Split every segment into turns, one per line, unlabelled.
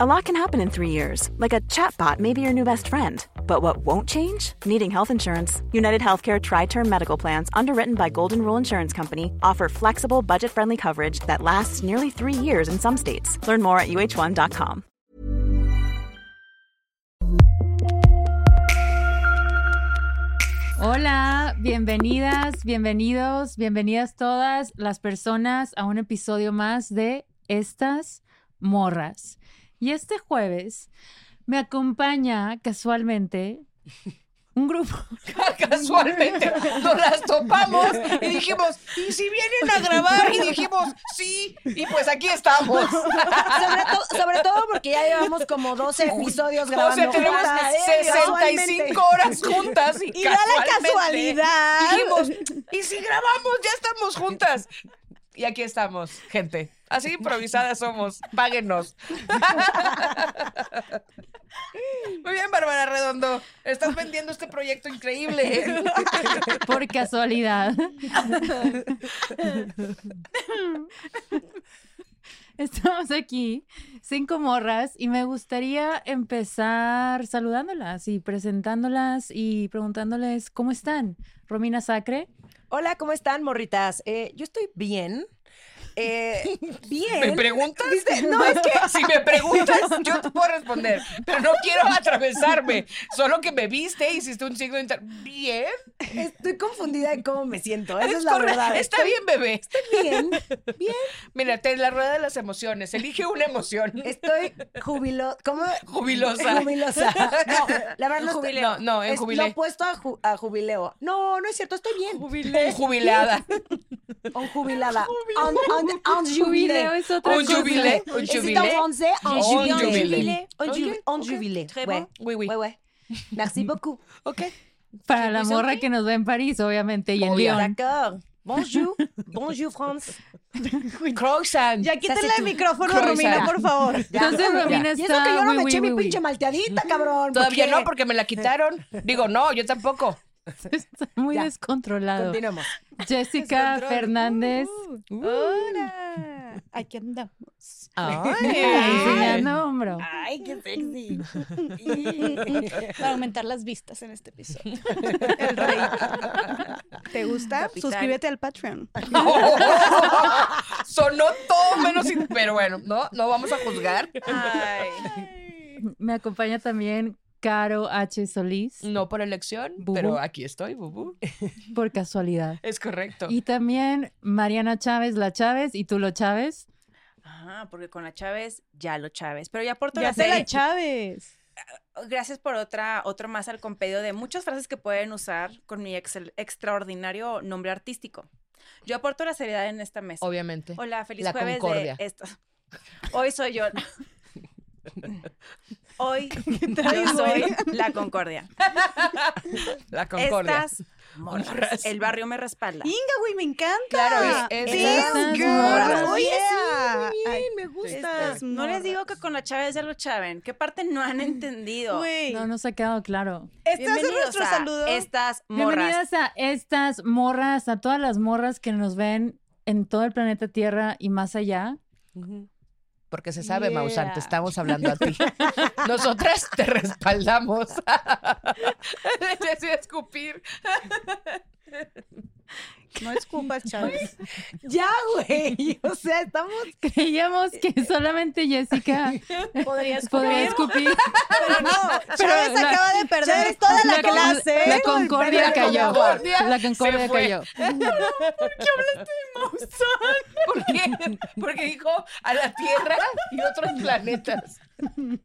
A lot can happen in three years, like a chatbot may be your new best friend. But what won't change? Needing health insurance. United Healthcare Tri Term Medical Plans, underwritten by Golden Rule Insurance Company, offer flexible, budget friendly coverage that lasts nearly three years in some states. Learn more at uh1.com.
Hola, bienvenidas, bienvenidos, bienvenidas todas las personas a un episodio más de Estas Morras. Y este jueves me acompaña casualmente un grupo.
Casualmente nos las topamos y dijimos, ¿y si vienen a grabar? Y dijimos, sí, y pues aquí estamos.
sobre, to- sobre todo porque ya llevamos como 12 episodios grabando.
O sea, tenemos
juntas, ¿eh?
65 horas juntas y,
Y da la casualidad.
Dijimos, ¿y si grabamos? Ya estamos juntas. Y aquí estamos, gente. Así improvisadas somos. Páguenos. Muy bien, Bárbara Redondo. Estás vendiendo este proyecto increíble.
Por casualidad. Estamos aquí, cinco morras, y me gustaría empezar saludándolas y presentándolas y preguntándoles cómo están. Romina Sacre.
Hola, ¿cómo están, morritas? Eh, yo estoy bien. Eh, bien.
¿Me preguntas?
¿Viste? No, es que
Si me preguntas, yo te puedo responder, pero no quiero atravesarme. Solo que me viste, hiciste un signo de inter... ¿Bien?
estoy confundida en cómo me siento. Esa
Es
es la verdad.
Está bien, bebé.
bien. Bien.
Mírate, en la rueda de las emociones. Elige una emoción.
Estoy jubilo... ¿Cómo?
Jubilosa.
Jubilosa. No, la verdad no estoy-
No, no, en
es
jubilé.
lo opuesto a, ju- a jubileo. No, no es cierto, estoy bien.
Un jubilada.
Un jubilada.
Jubileo
jubilé.
es otra
Un
cosa.
jubilé. Un
Et c'est en
jubilé.
français, un
Un
jubilé.
jubilé.
Un
Ok,
ju- un
ok.
jubilé.
Très bon. Oui, oui.
Ouais, ouais. Merci beaucoup.
Ok.
Para la morra que nos ve en París, obviamente, y en. Lyon.
D'accord. Bonjour. Bonjour, France.
Croissant.
Ya quítale
c'est
el micrófono,
Croissant.
Romina, por favor.
Entonces Romina
Y eso
está...
que yo no
oui,
me
oui,
eché
oui,
mi
oui.
pinche malteadita, cabrón.
Todavía
porque-
no, porque me la quitaron. Digo, no, yo tampoco.
Está muy
Ya.
descontrolado.
Continuemos.
Jessica
Descontrol.
Fernández.
Hola. Aquí andamos.
Enseñando hombro.
Ay, qué sexy.
Para aumentar las vistas en este episodio. El rey. ¿Te gusta? Suscríbete al Patreon.
Sonó todo menos. Pero bueno, no, no vamos a juzgar.
Me acompaña también Caro H. Solís,
No por elección,
Bubu.
pero aquí estoy, Bubu.
por casualidad.
Es correcto.
Y también Mariana Chávez, la Chávez, y tú lo Chávez.
Ah, porque con la Chávez, ya lo Chávez. Pero ya por
Ya te la Chávez.
Gracias por otra, otro más al compendio de muchas frases que pueden usar con mi excel- extraordinario nombre artístico. Yo aporto la seriedad en esta mesa.
Obviamente.
Hola, feliz
La
jueves
concordia.
de esto. Hoy soy yo. Hoy yo
traes,
soy la concordia.
La concordia.
Estas morras, el barrio me respalda.
Inga, güey, me encanta.
Claro, es-
Estas morras.
Oye, sí. Ay,
me gusta.
estas
No les digo que con la Chávez ya lo chaven. ¿Qué parte no han entendido?
Güey.
No nos ha quedado claro.
Este es
Bienvenidos
nuestro
a
saludo.
Estas morras.
Bienvenidas a estas morras, a todas las morras que nos ven en todo el planeta Tierra y más allá.
Porque se sabe, Maussan,
Yeah.
te estamos hablando a ti. Nosotras te respaldamos. Le decía escupir.
No escupas, Chávez.
Ya, güey. O sea, estamos.
Creíamos que solamente Jessica
Podría
podría escupir.
Pero no, Chávez
la-
acaba de perder
Chávez,
toda la,
La con-
clase.
La concordia
La
cayó.
concordia
La concordia
se fue.
cayó.
¿Por qué? Porque dijo a la Tierra y otros planetas.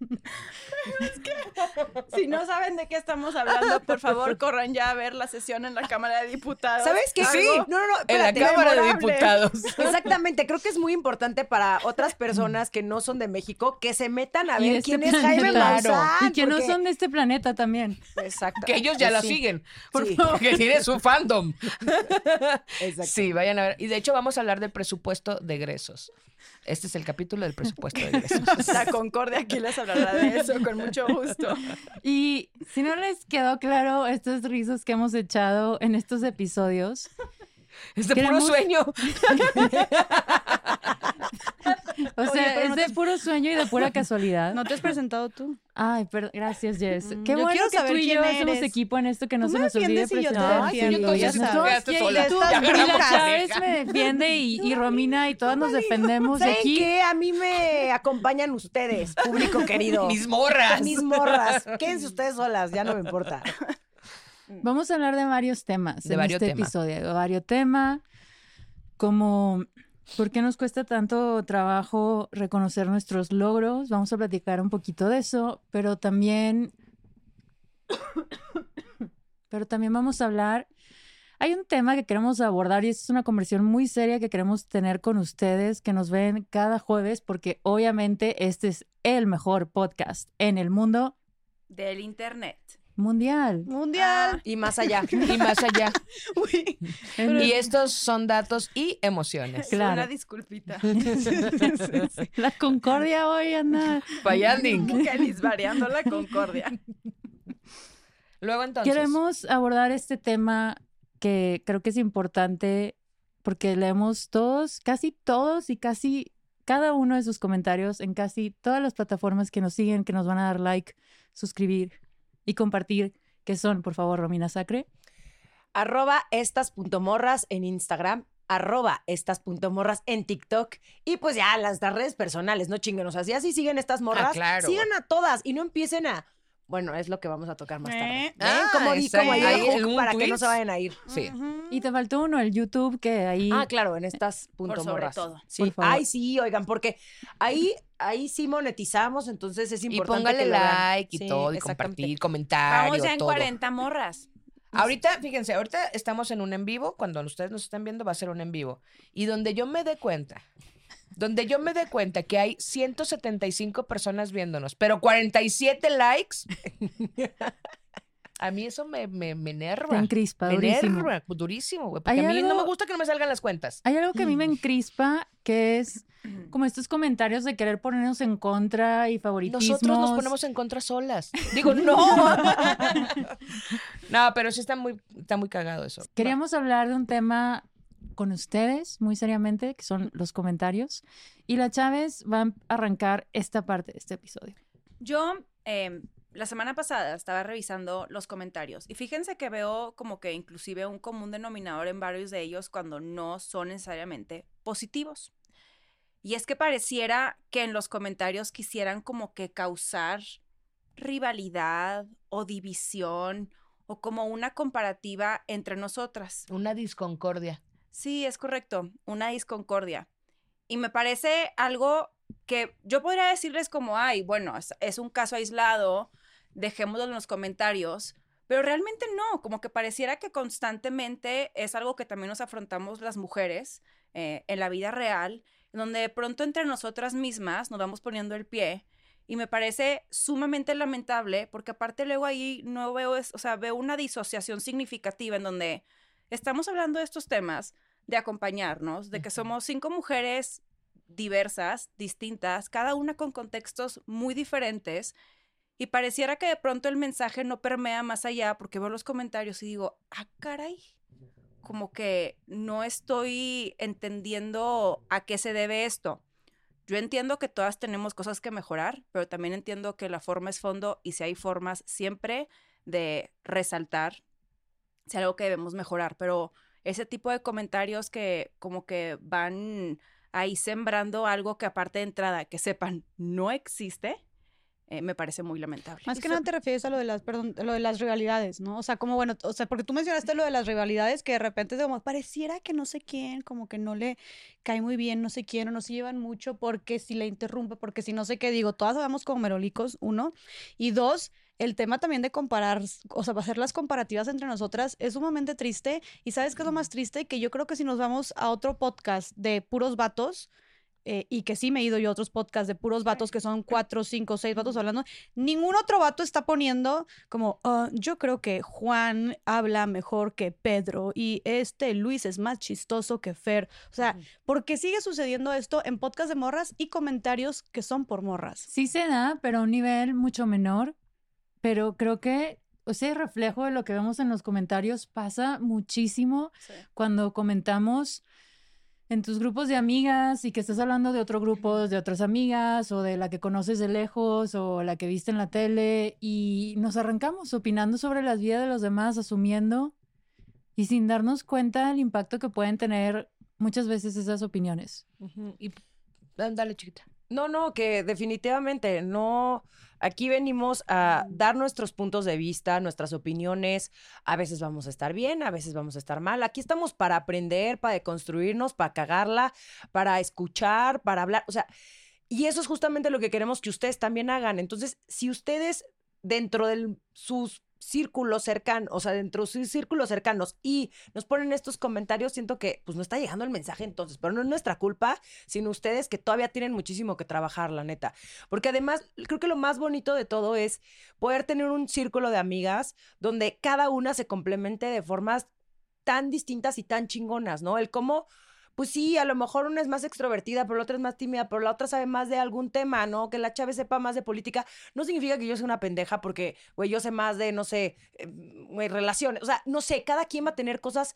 Si no saben de qué estamos hablando, por favor, corran ya a ver la sesión en la Cámara de Diputados.
¿Sabes qué?
Sí.
No, no, no.
En la. Cámara de. Diputados.
Exactamente, creo que es muy importante para otras personas que no son de México que se metan a ver
este
quién es Jaime. Maussan.
Y que no son de este planeta también.
Exacto.
Que ellos ya
Pues
la siguen.
Sí.
Porque tiene su fandom.
Exacto.
Sí, vayan a ver. Y de hecho vamos a hablar del presupuesto de egresos. Este es el capítulo del presupuesto de egresos.
La Concordia aquí les hablará de eso con mucho gusto.
Y si no les quedó claro estos rizos que hemos echado en estos episodios,
Es de puro sueño.
O sea, es
no
de
te-
puro sueño y de pura casualidad.
¿No te has presentado tú?
Ay, pero gracias, Jess.
Mm,
Qué
yo
bueno que tú y yo
eres.
equipo en esto que no se nos olvide
defiendes y yo te
presentar.
defiendo,
entonces
ya
tú
sabes.
quedaste
Sí,
sola.
tú-
Ya
Y la Chávez me defiende y, y Romina y todas nos defendemos
¿Saben
aquí.
qué? A mí me acompañan ustedes, público querido.
Mis morras.
Mis morras. Quédense ustedes solas, ya no me importa.
Vamos a hablar de varios temas
De
en
varios
este
tema.
episodio. De varios temas, como por qué nos cuesta tanto trabajo reconocer nuestros logros. Vamos a platicar un poquito de eso, pero también, pero también vamos a hablar. Hay un tema que queremos abordar y es una conversión muy seria que queremos tener con ustedes que nos ven cada jueves porque obviamente este es el mejor podcast en el mundo
Del internet.
Mundial.
Mundial.
Y más allá.
Y más allá.
Uy.
Y estos son datos y emociones.
Claro.
Una disculpita.
La concordia hoy anda.
Payanding.
Variando la concordia.
Luego entonces.
Queremos abordar este tema que creo que es importante porque leemos todos, casi todos y casi cada uno de sus comentarios en casi todas las plataformas que nos siguen, que nos van a dar like, suscribir y compartir, que son, por favor, Romina Sacre.
arroba estas.morras en Instagram, arroba estas.morras en TikTok y pues ya las redes personales, no chinguen, o sea, si así siguen estas morras,
Ah, claro.
sigan a todas y no empiecen a... Bueno, es lo que vamos a tocar más tarde.
Eh.
¿Ven?
Ah,
como di, como ahí el para que no se vayan a ir.
Sí.
Y te faltó uno, el YouTube, que ahí...
Ah, claro, en estas punto
Por sobre
morras.
todo.
Sí.
Por favor.
Ay, sí, oigan, porque ahí, ahí sí monetizamos, entonces es
Y
importante
póngale
que lo vean.
like y
Sí,
todo, y compartir, comentario,
Vamos ya en
todo.
40 morras.
Ahorita, fíjense, ahorita estamos en un en vivo. Cuando ustedes nos están viendo, va a ser un en vivo. Y donde yo me dé cuenta, donde yo me dé cuenta que hay 175 personas viéndonos, pero 47 likes, a mí eso me, me, me enerva.
Te encrispa,
me
durísimo.
enerva, durísimo, güey. Porque a mí no me gusta que no me salgan las cuentas.
Hay algo que a mí me encrispa, que es como estos comentarios de querer ponernos en contra y favoritismos.
Nosotros nos ponemos en contra solas. Digo, no. no, pero sí está muy, está muy cagado eso.
Queríamos hablar de un tema con ustedes, muy seriamente, que son los comentarios. Y la Chávez va a arrancar esta parte de este episodio.
Yo eh, la semana pasada estaba revisando los comentarios y fíjense que veo como que inclusive un común denominador en varios de ellos cuando no son necesariamente positivos. Y es que pareciera que en los comentarios quisieran como que causar rivalidad o división o como una comparativa entre nosotras.
Una disconcordia.
Sí, es correcto, una disconcordia. Y me parece algo que yo podría decirles como, ay, bueno, es, un caso aislado, dejémoslo en los comentarios, pero realmente no, como que pareciera que constantemente es algo que también nos afrontamos las mujeres eh, en la vida real, donde de pronto entre nosotras mismas nos vamos poniendo el pie. Y me parece sumamente lamentable porque aparte luego ahí no veo, es, o sea, veo una disociación significativa en donde estamos hablando de estos temas, de acompañarnos, de que somos cinco mujeres diversas, distintas, cada una con contextos muy diferentes. Y pareciera que de pronto el mensaje no permea más allá porque veo los comentarios y digo, ah, caray, como que no estoy entendiendo a qué se debe esto. Yo entiendo que todas tenemos cosas que mejorar, pero también entiendo que la forma es fondo y si hay formas siempre de resaltar, si algo que debemos mejorar, pero ese tipo de comentarios que como que van ahí sembrando algo que aparte de entrada, que sepan, no existe, eh, me parece muy lamentable.
Más que nada te refieres a lo de las, perdón, lo de las rivalidades, ¿no? O sea, como bueno, o sea, porque tú mencionaste lo de las rivalidades que de repente es como pareciera que no sé quién, como que no le cae muy bien, no sé quién, o no se llevan mucho porque si le interrumpe, porque si no sé qué, digo, todas sabemos como merolicos, uno, y dos, el tema también de comparar, o sea, hacer las comparativas entre nosotras es sumamente triste. Y sabes qué es lo más triste? Que yo creo que si nos vamos a otro podcast de puros vatos, eh, y que sí me he ido yo a otros podcasts de puros vatos que son cuatro, cinco, seis vatos hablando, ningún otro vato está poniendo como, "Ah, yo creo que Juan habla mejor que Pedro y este Luis es más chistoso que Fer. O sea, porque sigue sucediendo esto en podcast de morras y comentarios que son por morras.
Sí se da, pero a un nivel mucho menor. Pero creo que ese reflejo de lo que vemos en los comentarios pasa muchísimo
Sí.
cuando comentamos en tus grupos de amigas y que estás hablando de otro grupo, de otras amigas o de la que conoces de lejos o la que viste en la tele y nos arrancamos opinando sobre las vidas de los demás, asumiendo y sin darnos cuenta del impacto que pueden tener muchas veces esas opiniones.
Y, dale, chiquita.
No, no, que definitivamente no. Aquí venimos a dar nuestros puntos de vista, nuestras opiniones. A veces vamos a estar bien, a veces vamos a estar mal. Aquí estamos para aprender, para deconstruirnos, para cagarla, para escuchar, para hablar. O sea, y eso es justamente lo que queremos que ustedes también hagan. Entonces, si ustedes dentro de sus círculos cercanos, o sea, dentro de sus círculos cercanos y nos ponen estos comentarios, siento que pues no está llegando el mensaje entonces, pero no es nuestra culpa, sino ustedes que todavía tienen muchísimo que trabajar, la neta. Porque además, creo que lo más bonito de todo es poder tener un círculo de amigas donde cada una se complemente de formas tan distintas y tan chingonas, ¿no? El cómo pues sí, a lo mejor una es más extrovertida, pero la otra es más tímida, pero la otra sabe más de algún tema, ¿no? Que la chave sepa más de política, no significa que yo sea una pendeja porque, güey, yo sé más de, no sé, eh, güey, relaciones, o sea, no sé, cada quien va a tener cosas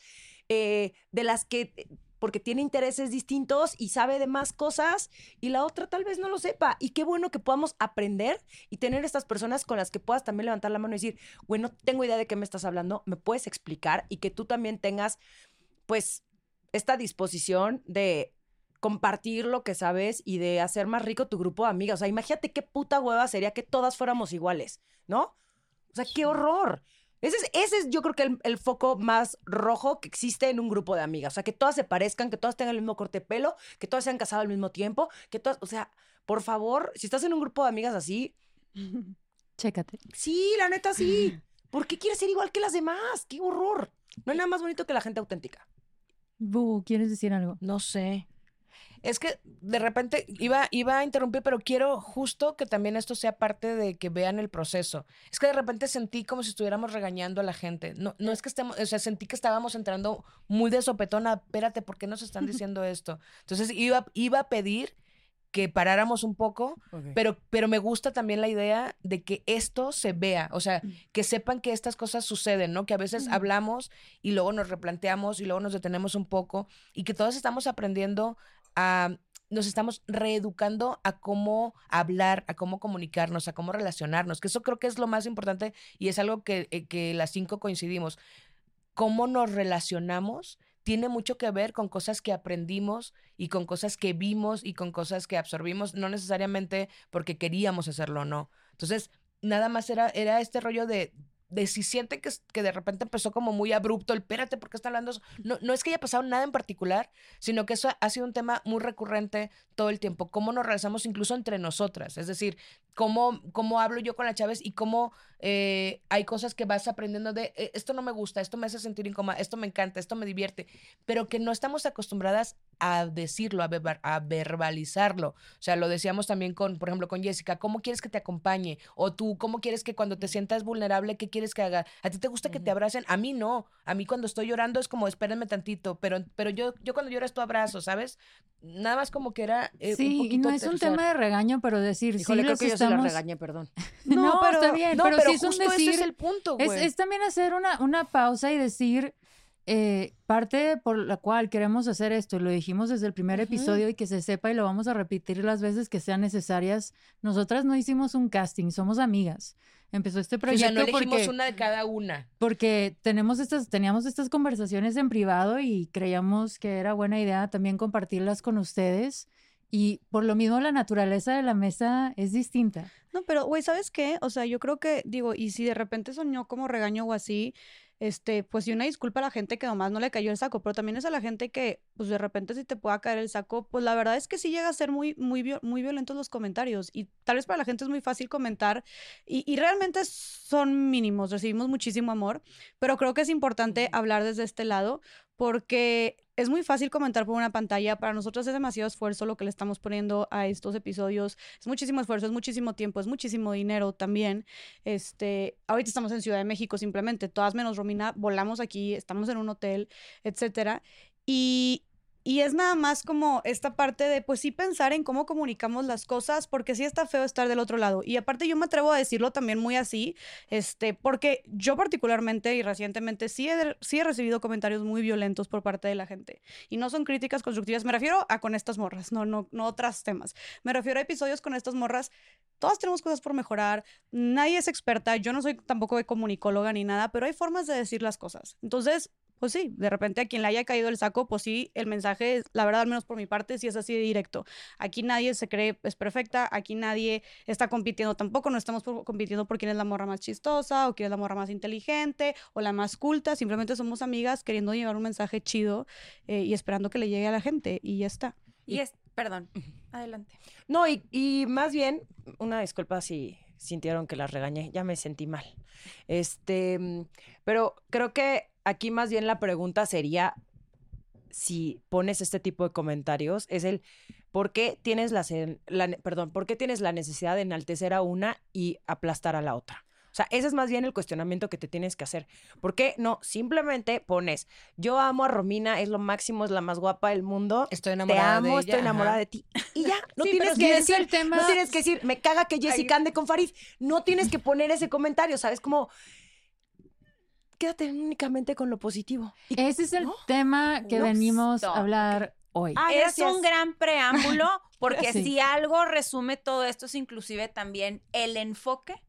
eh, de las que eh, porque tiene intereses distintos y sabe de más cosas y la otra tal vez no lo sepa. Y qué bueno que podamos aprender y tener estas personas con las que puedas también levantar la mano y decir, bueno, tengo idea de qué me estás hablando, me puedes explicar y que tú también tengas, pues, esta disposición de compartir lo que sabes y de hacer más rico tu grupo de amigas. O sea, imagínate qué puta hueva sería que todas fuéramos iguales, ¿no? O sea, qué horror. Ese es, ese es yo creo que el, el, foco más rojo que existe en un grupo de amigas. O sea, que todas se parezcan, que todas tengan el mismo corte de pelo, que todas se han casado al mismo tiempo, que todas, o sea, por favor, si estás en un grupo de amigas así...
Chécate.
Sí, la neta sí. ¿Por qué quieres ser igual que las demás? ¡Qué horror! No hay nada más bonito que la gente auténtica.
Bu, ¿quieres decir algo?
No sé. Es que de repente iba, iba a interrumpir, pero quiero justo que también esto sea parte de que vean el proceso. Es que de repente sentí como si estuviéramos regañando a la gente. No, no es que estemos, o sea, sentí que estábamos entrando muy de sopetón espérate, ¿por qué nos están diciendo esto? Entonces iba, iba a pedir que paráramos un poco, okay. pero, pero me gusta también la idea de que esto se vea, o sea, que sepan que estas cosas suceden, ¿no? Que a veces hablamos y luego nos replanteamos y luego nos detenemos un poco y que todos estamos aprendiendo a, nos estamos reeducando a cómo hablar, a cómo comunicarnos, a cómo relacionarnos, que eso creo que es lo más importante y es algo que, eh, que las cinco coincidimos. Cómo nos relacionamos tiene mucho que ver con cosas que aprendimos y con cosas que vimos y con cosas que absorbimos, no necesariamente porque queríamos hacerlo o no. Entonces, nada más era, era este rollo de, de si sienten que, que de repente empezó como muy abrupto, el espérate, ¿por qué está hablando eso? No, no es que haya pasado nada en particular, sino que eso ha sido un tema muy recurrente todo el tiempo, cómo nos realizamos incluso entre nosotras, es decir, cómo, cómo hablo yo con la Chávez y cómo eh, hay cosas que vas aprendiendo de, eh, esto no me gusta, esto me hace sentir incómoda, esto me encanta, esto me divierte, pero que no estamos acostumbradas a decirlo, a, ver, a verbalizarlo. O sea, lo decíamos también con, por ejemplo, con Jessica, ¿cómo quieres que te acompañe? O tú, ¿cómo quieres que cuando te sientas vulnerable, qué quieres que haga? ¿A ti te gusta que te abracen? A mí no. A mí cuando estoy llorando es como, espérenme tantito, pero, pero yo, yo cuando lloro es tu abrazo, ¿sabes? Nada más como que era... Eh,
sí,
un
y no es un tema de regaño, pero decir,
Híjole,
sí,
creo
los
que
estamos...
la regañé, perdón.
no,
No,
pero, está bien,
no,
pero,
pero
sí es un
justo ese
decir...
es el punto,
es,
güey.
es también hacer una, una pausa y decir, eh, parte por la cual queremos hacer esto, y lo dijimos desde el primer episodio y que se sepa y lo vamos a repetir las veces que sean necesarias. Nosotras no hicimos un casting, somos amigas. Empezó este
O sea,
proyecto
no elegimos
porque,
una de cada una.
porque tenemos estas, teníamos estas conversaciones en privado y creíamos que era buena idea también compartirlas con ustedes. Y por lo mismo la naturaleza de la mesa es distinta.
No, pero, güey, ¿sabes qué? O sea, yo creo que, digo, y si de repente soñó como regaño o así, este, pues sí, una disculpa a la gente que nomás no le cayó el saco, pero también es a la gente que, pues de repente si te pueda caer el saco, pues la verdad es que sí llega a ser muy, muy, muy violentos los comentarios y tal vez para la gente es muy fácil comentar y, y realmente son mínimos, recibimos muchísimo amor, pero creo que es importante hablar desde este lado porque es muy fácil comentar por una pantalla. Para nosotros es demasiado esfuerzo lo que le estamos poniendo a estos episodios. Es muchísimo esfuerzo, es muchísimo tiempo, es muchísimo dinero también. Este, ahorita estamos en Ciudad de México simplemente, todas menos Romina, volamos aquí, estamos en un hotel, etcétera. Y, y es nada más como esta parte de, pues sí pensar en cómo comunicamos las cosas, porque sí está feo estar del otro lado. Y aparte yo me atrevo a decirlo también muy así, este, porque yo particularmente y recientemente sí he, sí he recibido comentarios muy violentos por parte de la gente. Y no son críticas constructivas, me refiero a con estas morras, no, no, no otros temas. Me refiero a episodios con estas morras. Todas tenemos cosas por mejorar, nadie es experta, yo no soy tampoco de comunicóloga ni nada, pero hay formas de decir las cosas. Entonces, pues sí, de repente a quien le haya caído el saco, pues sí, el mensaje, la verdad, al menos por mi parte, sí es así de directo. Aquí nadie se cree es perfecta, aquí nadie está compitiendo tampoco, no estamos compitiendo por quién es la morra más chistosa o quién es la morra más inteligente o la más culta, simplemente somos amigas queriendo llevar un mensaje chido eh, y esperando que le llegue a la gente y ya está.
Y es, perdón, adelante.
No, y, y más bien, una disculpa si sintieron que las regañé, ya me sentí mal. Este, mm, pero creo que aquí más bien la pregunta sería si pones este tipo de comentarios es el ¿por qué tienes la, la perdón, ¿por qué tienes la necesidad de enaltecer a una y aplastar a la otra? O sea, ese es más bien el cuestionamiento que te tienes que hacer. ¿Por qué no? Simplemente pones, yo amo a Romina, es lo máximo, es la más guapa del mundo.
Estoy enamorada
Te amo,
de ella,
estoy enamorada
ajá.
de ti. Y ya, no
Sí,
tienes que decir,
el tema-
no tienes que decir, me caga que Jessica ande con Farid. No tienes que poner ese comentario, ¿sabes? Como, quédate únicamente con lo positivo. Y-
Ese es el
¿no?
tema que venimos a hablar hoy.
Ah,
es
gracias.
un gran preámbulo porque
Sí.
si algo resume todo esto es inclusive también el enfoque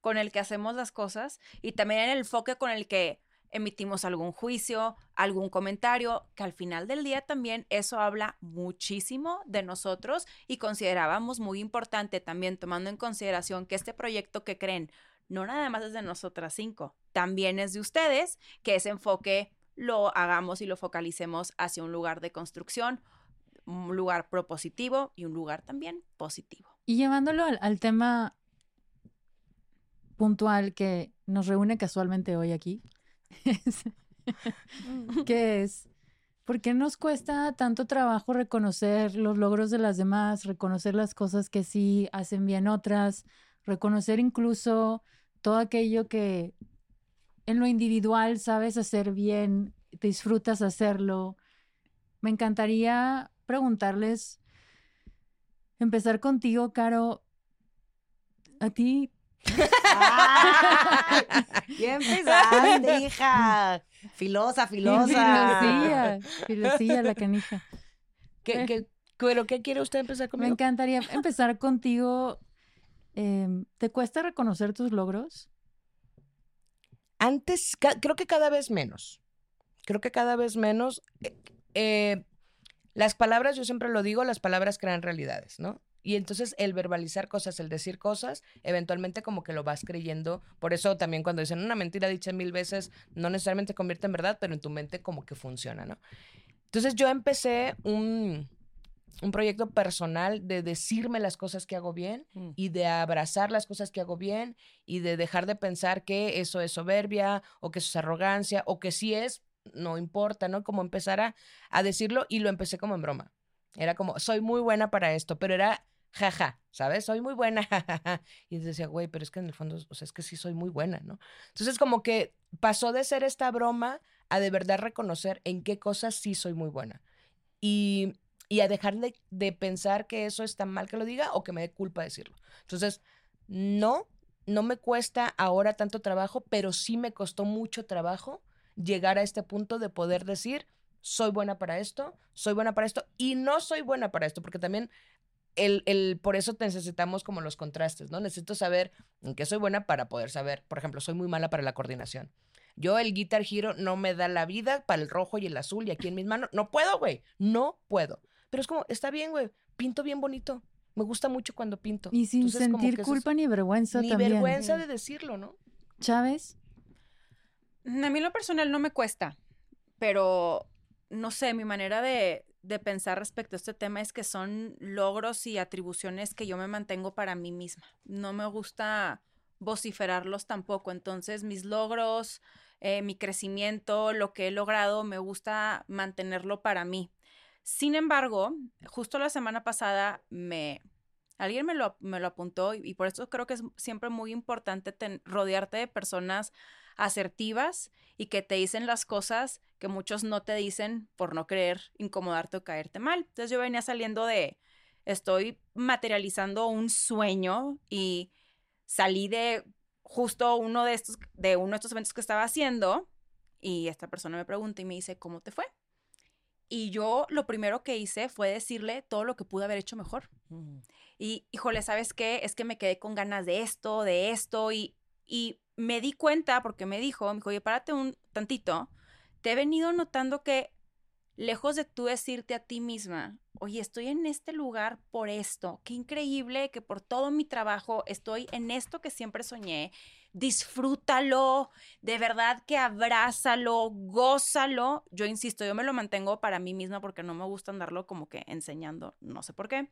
con el que hacemos las cosas y también el enfoque con el que emitimos algún juicio, algún comentario, que al final del día también eso habla muchísimo de nosotros y considerábamos muy importante también tomando en consideración que este proyecto que creen no nada más es de nosotras cinco, también es de ustedes, que ese enfoque lo hagamos y lo focalicemos hacia un lugar de construcción, un lugar propositivo y un lugar también positivo.
Y llevándolo al, al tema puntual que nos reúne casualmente hoy aquí, es- que es, ¿por qué nos cuesta tanto trabajo reconocer los logros de las demás, reconocer las cosas que sí hacen bien otras, reconocer incluso todo aquello que en lo individual sabes hacer bien, te disfrutas hacerlo? Me encantaría preguntarles, empezar contigo, Caro, a ti
Ya empezaste, hija. Filosa, filosa.
Filosilla, filosilla la canija.
¿Qué, qué, pero qué quiere usted empezar
Me
conmigo?
encantaría empezar contigo. em, ¿Te cuesta reconocer tus logros?
Antes, creo que cada vez menos. Creo que cada vez menos. eh, eh, las palabras, yo siempre lo digo, las palabras crean realidades, ¿no? Y entonces el verbalizar cosas, el decir cosas, eventualmente como que lo vas creyendo. Por eso también cuando dicen una mentira dicha mil veces, no necesariamente convierte en verdad, pero en tu mente como que funciona, ¿no? Entonces yo empecé un, un proyecto personal de decirme las cosas que hago bien
Mm.
y de abrazar las cosas que hago bien y de dejar de pensar que eso es soberbia o que eso es arrogancia o que sí es, no importa, ¿no? Como empezar a, a decirlo y lo empecé como en broma. Era como, soy muy buena para esto, pero era jaja, ¿sabes? Soy muy buena, jajaja. Y decía, güey, pero es que en el fondo, o sea, es que sí soy muy buena, ¿no? Entonces como que pasó de ser esta broma a de verdad reconocer en qué cosas sí soy muy buena. Y, y a dejar de, de pensar que eso está mal que lo diga o que me dé culpa decirlo. Entonces, no, no me cuesta ahora tanto trabajo, pero sí me costó mucho trabajo llegar a este punto de poder decir, soy buena para esto, soy buena para esto y no soy buena para esto, porque también el, el, por eso necesitamos como los contrastes, ¿no? Necesito saber en qué soy buena para poder saber, por ejemplo, soy muy mala para la coordinación. Yo el Guitar Hero no me da la vida para el rojo y el azul y aquí en mis manos, no puedo, güey, no puedo. Pero es como, está bien, güey, pinto bien bonito. Me gusta mucho cuando pinto.
Y sin
Entonces, como
sentir
es-
culpa ni vergüenza
Ni
también.
vergüenza de decirlo, ¿no?
Chávez,
Mm, A mí lo personal no me cuesta, pero no sé, mi manera de, de pensar respecto a este tema es que son logros y atribuciones que yo me mantengo para mí misma. No me gusta vociferarlos tampoco, entonces mis logros, eh, mi crecimiento, lo que he logrado, me gusta mantenerlo para mí. Sin embargo, justo la semana pasada me Alguien me lo, me lo apuntó y, por eso creo que es siempre muy importante ten- rodearte de personas asertivas y que te dicen las cosas que muchos no te dicen por no querer incomodarte o caerte mal. Entonces yo venía saliendo de, estoy materializando un sueño y salí de justo uno de estos, de uno de estos eventos que estaba haciendo y esta persona me pregunta y me dice, ¿cómo te fue? Y yo lo primero que hice fue decirle todo lo que pude haber hecho mejor.
Mm.
Y, híjole, ¿sabes qué? Es que me quedé con ganas de esto, de esto, y, y me di cuenta porque me dijo, me dijo, oye, párate un tantito, te he venido notando que lejos de tú decirte a ti misma, oye, estoy en este lugar por esto, qué increíble que por todo mi trabajo estoy en esto que siempre soñé, disfrútalo, de verdad que abrázalo, gózalo. Yo insisto, yo me lo mantengo para mí misma porque no me gusta andarlo como que enseñando, no sé por qué.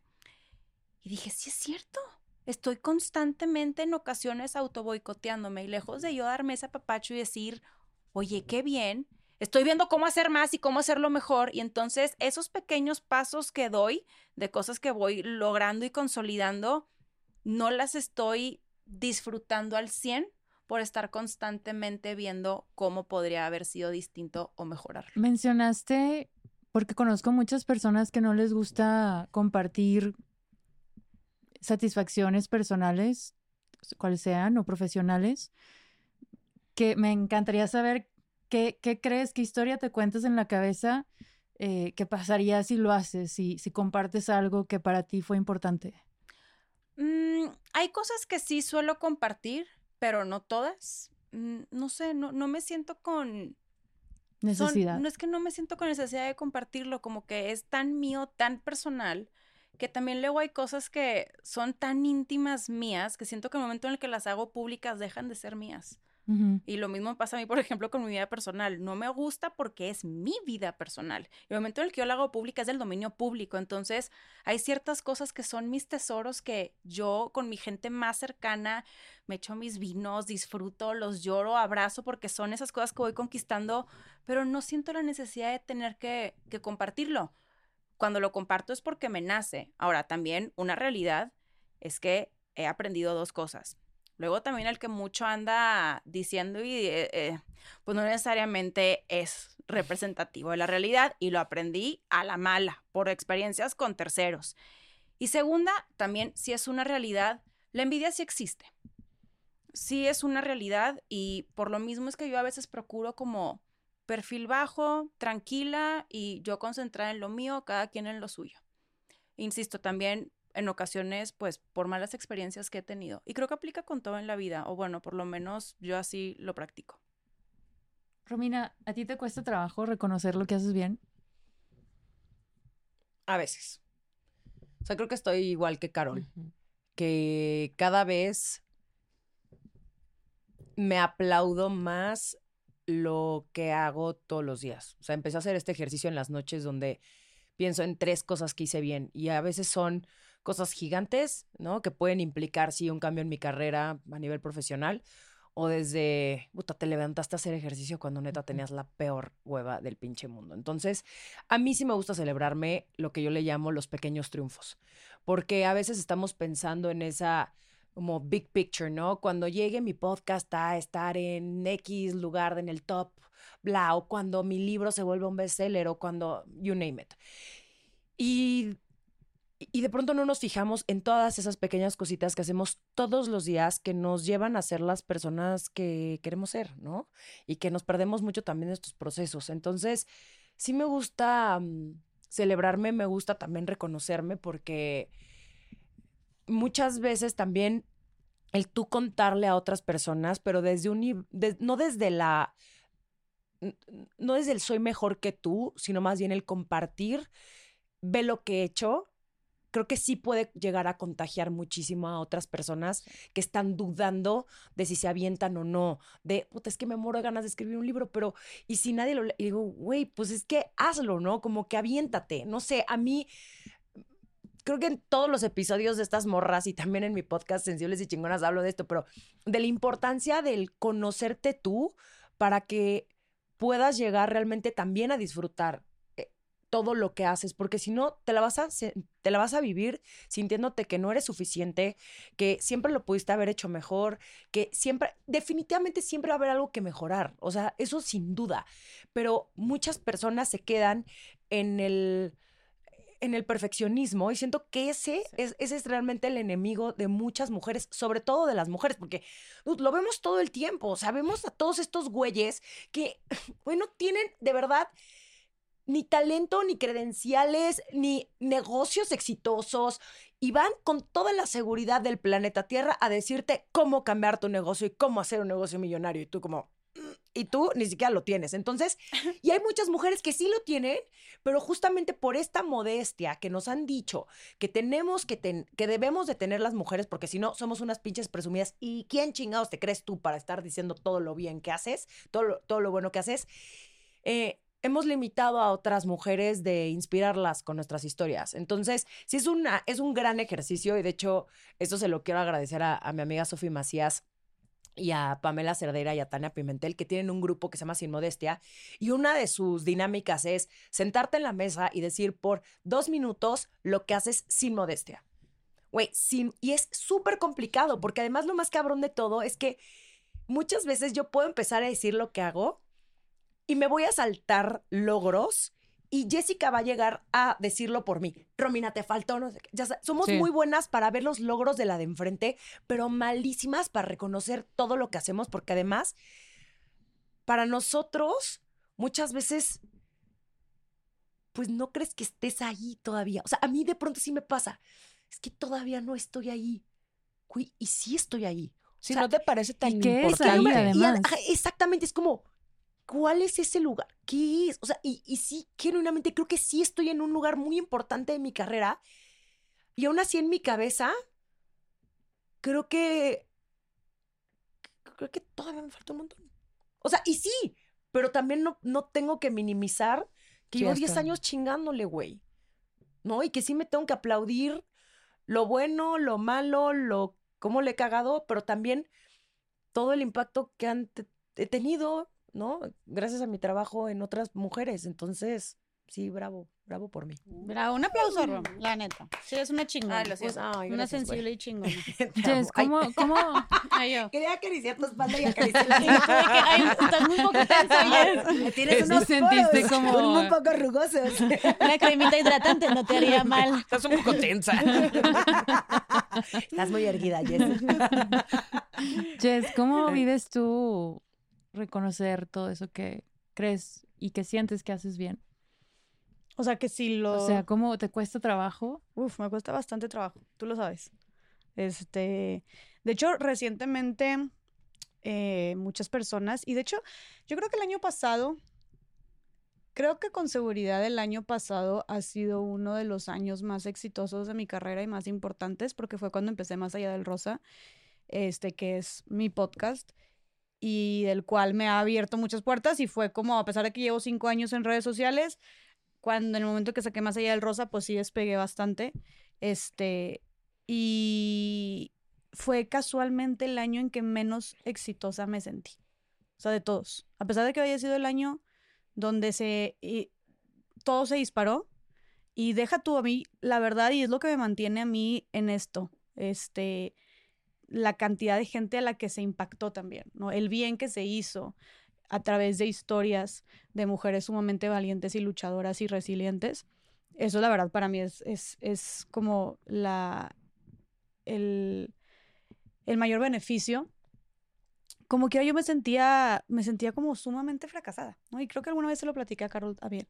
Y dije, sí es cierto. Estoy constantemente en ocasiones autoboicoteándome y lejos de yo darme ese papacho y decir, oye, qué bien, estoy viendo cómo hacer más y cómo hacerlo mejor. Y entonces esos pequeños pasos que doy de cosas que voy logrando y consolidando, no las estoy disfrutando al 100 por estar constantemente viendo cómo podría haber sido distinto o mejorarlo.
Mencionaste, porque conozco muchas personas que no les gusta compartir satisfacciones personales, cuales sean, o profesionales, que me encantaría saber qué, qué crees, qué historia te cuentas en la cabeza, eh, qué pasaría si lo haces, si, si compartes algo que para ti fue importante.
Mm, hay cosas que sí suelo compartir, pero no todas. No sé, no, no me siento con... son-
Necesidad.
no es que no me siento con necesidad de compartirlo, como que es tan mío, tan personal, que también luego hay cosas que son tan íntimas mías que siento que el momento en el que las hago públicas dejan de ser mías. Y lo mismo pasa a mí, por ejemplo, con mi vida personal. No me gusta porque es mi vida personal. El momento en el que yo la hago pública es del dominio público. Entonces, hay ciertas cosas que son mis tesoros que yo con mi gente más cercana me echo mis vinos, disfruto, los lloro, abrazo, porque son esas cosas que voy conquistando, pero no siento la necesidad de tener que, que compartirlo. Cuando lo comparto es porque me nace. Ahora, también una realidad es que he aprendido dos cosas. Luego también el que mucho anda diciendo y eh, eh, pues no necesariamente es representativo de la realidad y lo aprendí a la mala por experiencias con terceros. Y segunda, también si es una realidad, la envidia sí existe. Sí es una realidad y por lo mismo es que yo a veces procuro como perfil bajo, tranquila y yo concentrada en lo mío, cada quien en lo suyo. Insisto, también en ocasiones, pues, por malas experiencias que he tenido. Y creo que aplica con todo en la vida, o bueno, por lo menos yo así lo practico.
Romina, ¿a ti te cuesta trabajo reconocer lo que haces bien?
A veces. O sea, creo que estoy igual que Carol, que cada vez me aplaudo más lo que hago todos los días. O sea, empecé a hacer este ejercicio en las noches donde pienso en tres cosas que hice bien y a veces son cosas gigantes, ¿no? Que pueden implicar, sí, un cambio en mi carrera a nivel profesional o desde, puta, te levantaste a hacer ejercicio cuando neta tenías la peor hueva del pinche mundo. Entonces, a mí sí me gusta celebrarme lo que yo le llamo los pequeños triunfos, porque a veces estamos pensando en esa como big picture, ¿no? Cuando llegue mi podcast a estar en X lugar en el top, bla, o cuando mi libro se vuelva un bestseller, o cuando, you name it. Y, y de pronto no nos fijamos en todas esas pequeñas cositas que hacemos todos los días que nos llevan a ser las personas que queremos ser, ¿no? Y que nos perdemos mucho también en estos procesos. Entonces, sí me gusta mm, celebrarme, me gusta también reconocerme porque muchas veces también el tú contarle a otras personas, pero desde un no desde la no desde el soy mejor que tú, sino más bien el compartir, ve lo que he hecho, creo que sí puede llegar a contagiar muchísimo a otras personas que están dudando de si se avientan o no, de, puta, es que me muero de ganas de escribir un libro, pero, y si nadie lo lee, y digo, güey, pues es que hazlo, ¿no? Como que aviéntate, no sé, a mí, creo que en todos los episodios de estas morras y también en mi podcast Sensibles y Chingonas hablo de esto, pero de la importancia del conocerte tú para que puedas llegar realmente también a disfrutar todo lo que haces, porque si no, te la, vas a, te la vas a vivir sintiéndote que no eres suficiente, que siempre lo pudiste haber hecho mejor, que siempre, definitivamente siempre va a haber algo que mejorar, o sea, eso sin duda, pero muchas personas se quedan en el en el perfeccionismo y siento que ese, es, ese es realmente el enemigo de muchas mujeres, sobre todo de las mujeres, porque lo vemos todo el tiempo, o sea, vemos a todos estos güeyes que, bueno, tienen de verdad ni talento, ni credenciales, ni negocios exitosos y van con toda la seguridad del planeta Tierra a decirte cómo cambiar tu negocio y cómo hacer un negocio millonario y tú como... "Mm", Y tú ni siquiera lo tienes. Entonces, y hay muchas mujeres que sí lo tienen, pero justamente por esta modestia que nos han dicho que tenemos que, ten- que debemos de tener las mujeres, porque si no, somos unas pinches presumidas. ¿Y quién chingados te crees tú para estar diciendo todo lo bien que haces, todo lo, todo lo bueno que haces? Eh, hemos limitado a otras mujeres de inspirarlas con nuestras historias. Entonces, sí es, una, es un gran ejercicio y de hecho, esto se lo quiero agradecer a, a mi amiga Sofía Macías y a Pamela Cerdeira y a Tania Pimentel, que tienen un grupo que se llama Sin Modestia. Y una de sus dinámicas es sentarte en la mesa y decir por dos minutos lo que haces sin modestia. Güey, sin. Y es súper complicado, porque además lo más cabrón de todo es que muchas veces yo puedo empezar a decir lo que hago y me voy a saltar logros. Y Jessica va a llegar a decirlo por mí. Romina, te faltó, no sé qué. Ya somos
Sí.
muy buenas para ver los logros de la de enfrente, pero malísimas para reconocer todo lo que hacemos, porque además, para nosotros, muchas veces, pues no crees que estés ahí todavía. O sea, a mí de pronto sí me pasa. Es que todavía no estoy ahí. Y sí estoy ahí.
Si
O sea,
no te parece tan
¿y qué es
importante.
ahí,
Y ajá, exactamente, es como, ¿cuál es ese lugar? ¿Qué es? O sea, y, y sí, genuinamente creo que sí estoy en un lugar muy importante de mi carrera. Y aún así en mi cabeza, creo que. Creo que todavía me falta un montón. O sea, y sí, pero también no, no tengo que minimizar que llevo
hasta-
10 años chingándole, güey. ¿No? Y que sí me tengo que aplaudir lo bueno, lo malo, lo cómo le he cagado, pero también todo el impacto que han he tenido, ¿no? Gracias a mi trabajo en otras mujeres. Entonces, sí, bravo, bravo por mí.
Bravo, un aplauso, Rom, la neta. Sí, es una chingona.
Ay, lo
Pues,
siento.
ay,
una
gracias,
sensible y chingona.
Jess,
amo. Ay,
¿cómo, cómo,
Ay, yo.
Quería acariciar tu espalda y acariciar la
ay, estás muy poco tensa, Jess.
Me tienes unos
sentiste
poros
como-
muy poco rugosos.
Una cremita hidratante no te haría mal.
Estás un poco tensa.
Estás muy erguida, Jess.
Jess, cómo vives tú reconocer todo eso que crees y que sientes que haces bien?
O sea, que si lo...
O sea, ¿cómo te cuesta trabajo?
Uf, me cuesta bastante trabajo, tú lo sabes. Este, de hecho, recientemente eh, muchas personas, y de hecho, yo creo que el año pasado, creo que con seguridad el año pasado ha sido uno de los años más exitosos de mi carrera y más importantes, porque fue cuando empecé Más Allá del Rosa, este, que es mi podcast, y del cual me ha abierto muchas puertas, y fue como, a pesar de que llevo cinco años en redes sociales, cuando en el momento que saqué Más Allá del Rosa, pues sí despegué bastante. Este, y fue casualmente el año en que menos exitosa me sentí. O sea, de todos. A pesar de que había sido el año donde se y todo se disparó. Y deja tú a mí, la verdad, y es lo que me mantiene a mí en esto. Este, la cantidad de gente a la que se impactó también, ¿no? El bien que se hizo a través de historias de mujeres sumamente valientes y luchadoras y resilientes. Eso, la verdad, para mí es, es, es como la, el, el mayor beneficio. Como que yo me sentía, me sentía como sumamente fracasada, ¿no? Y creo que alguna vez se lo platiqué a Carol también,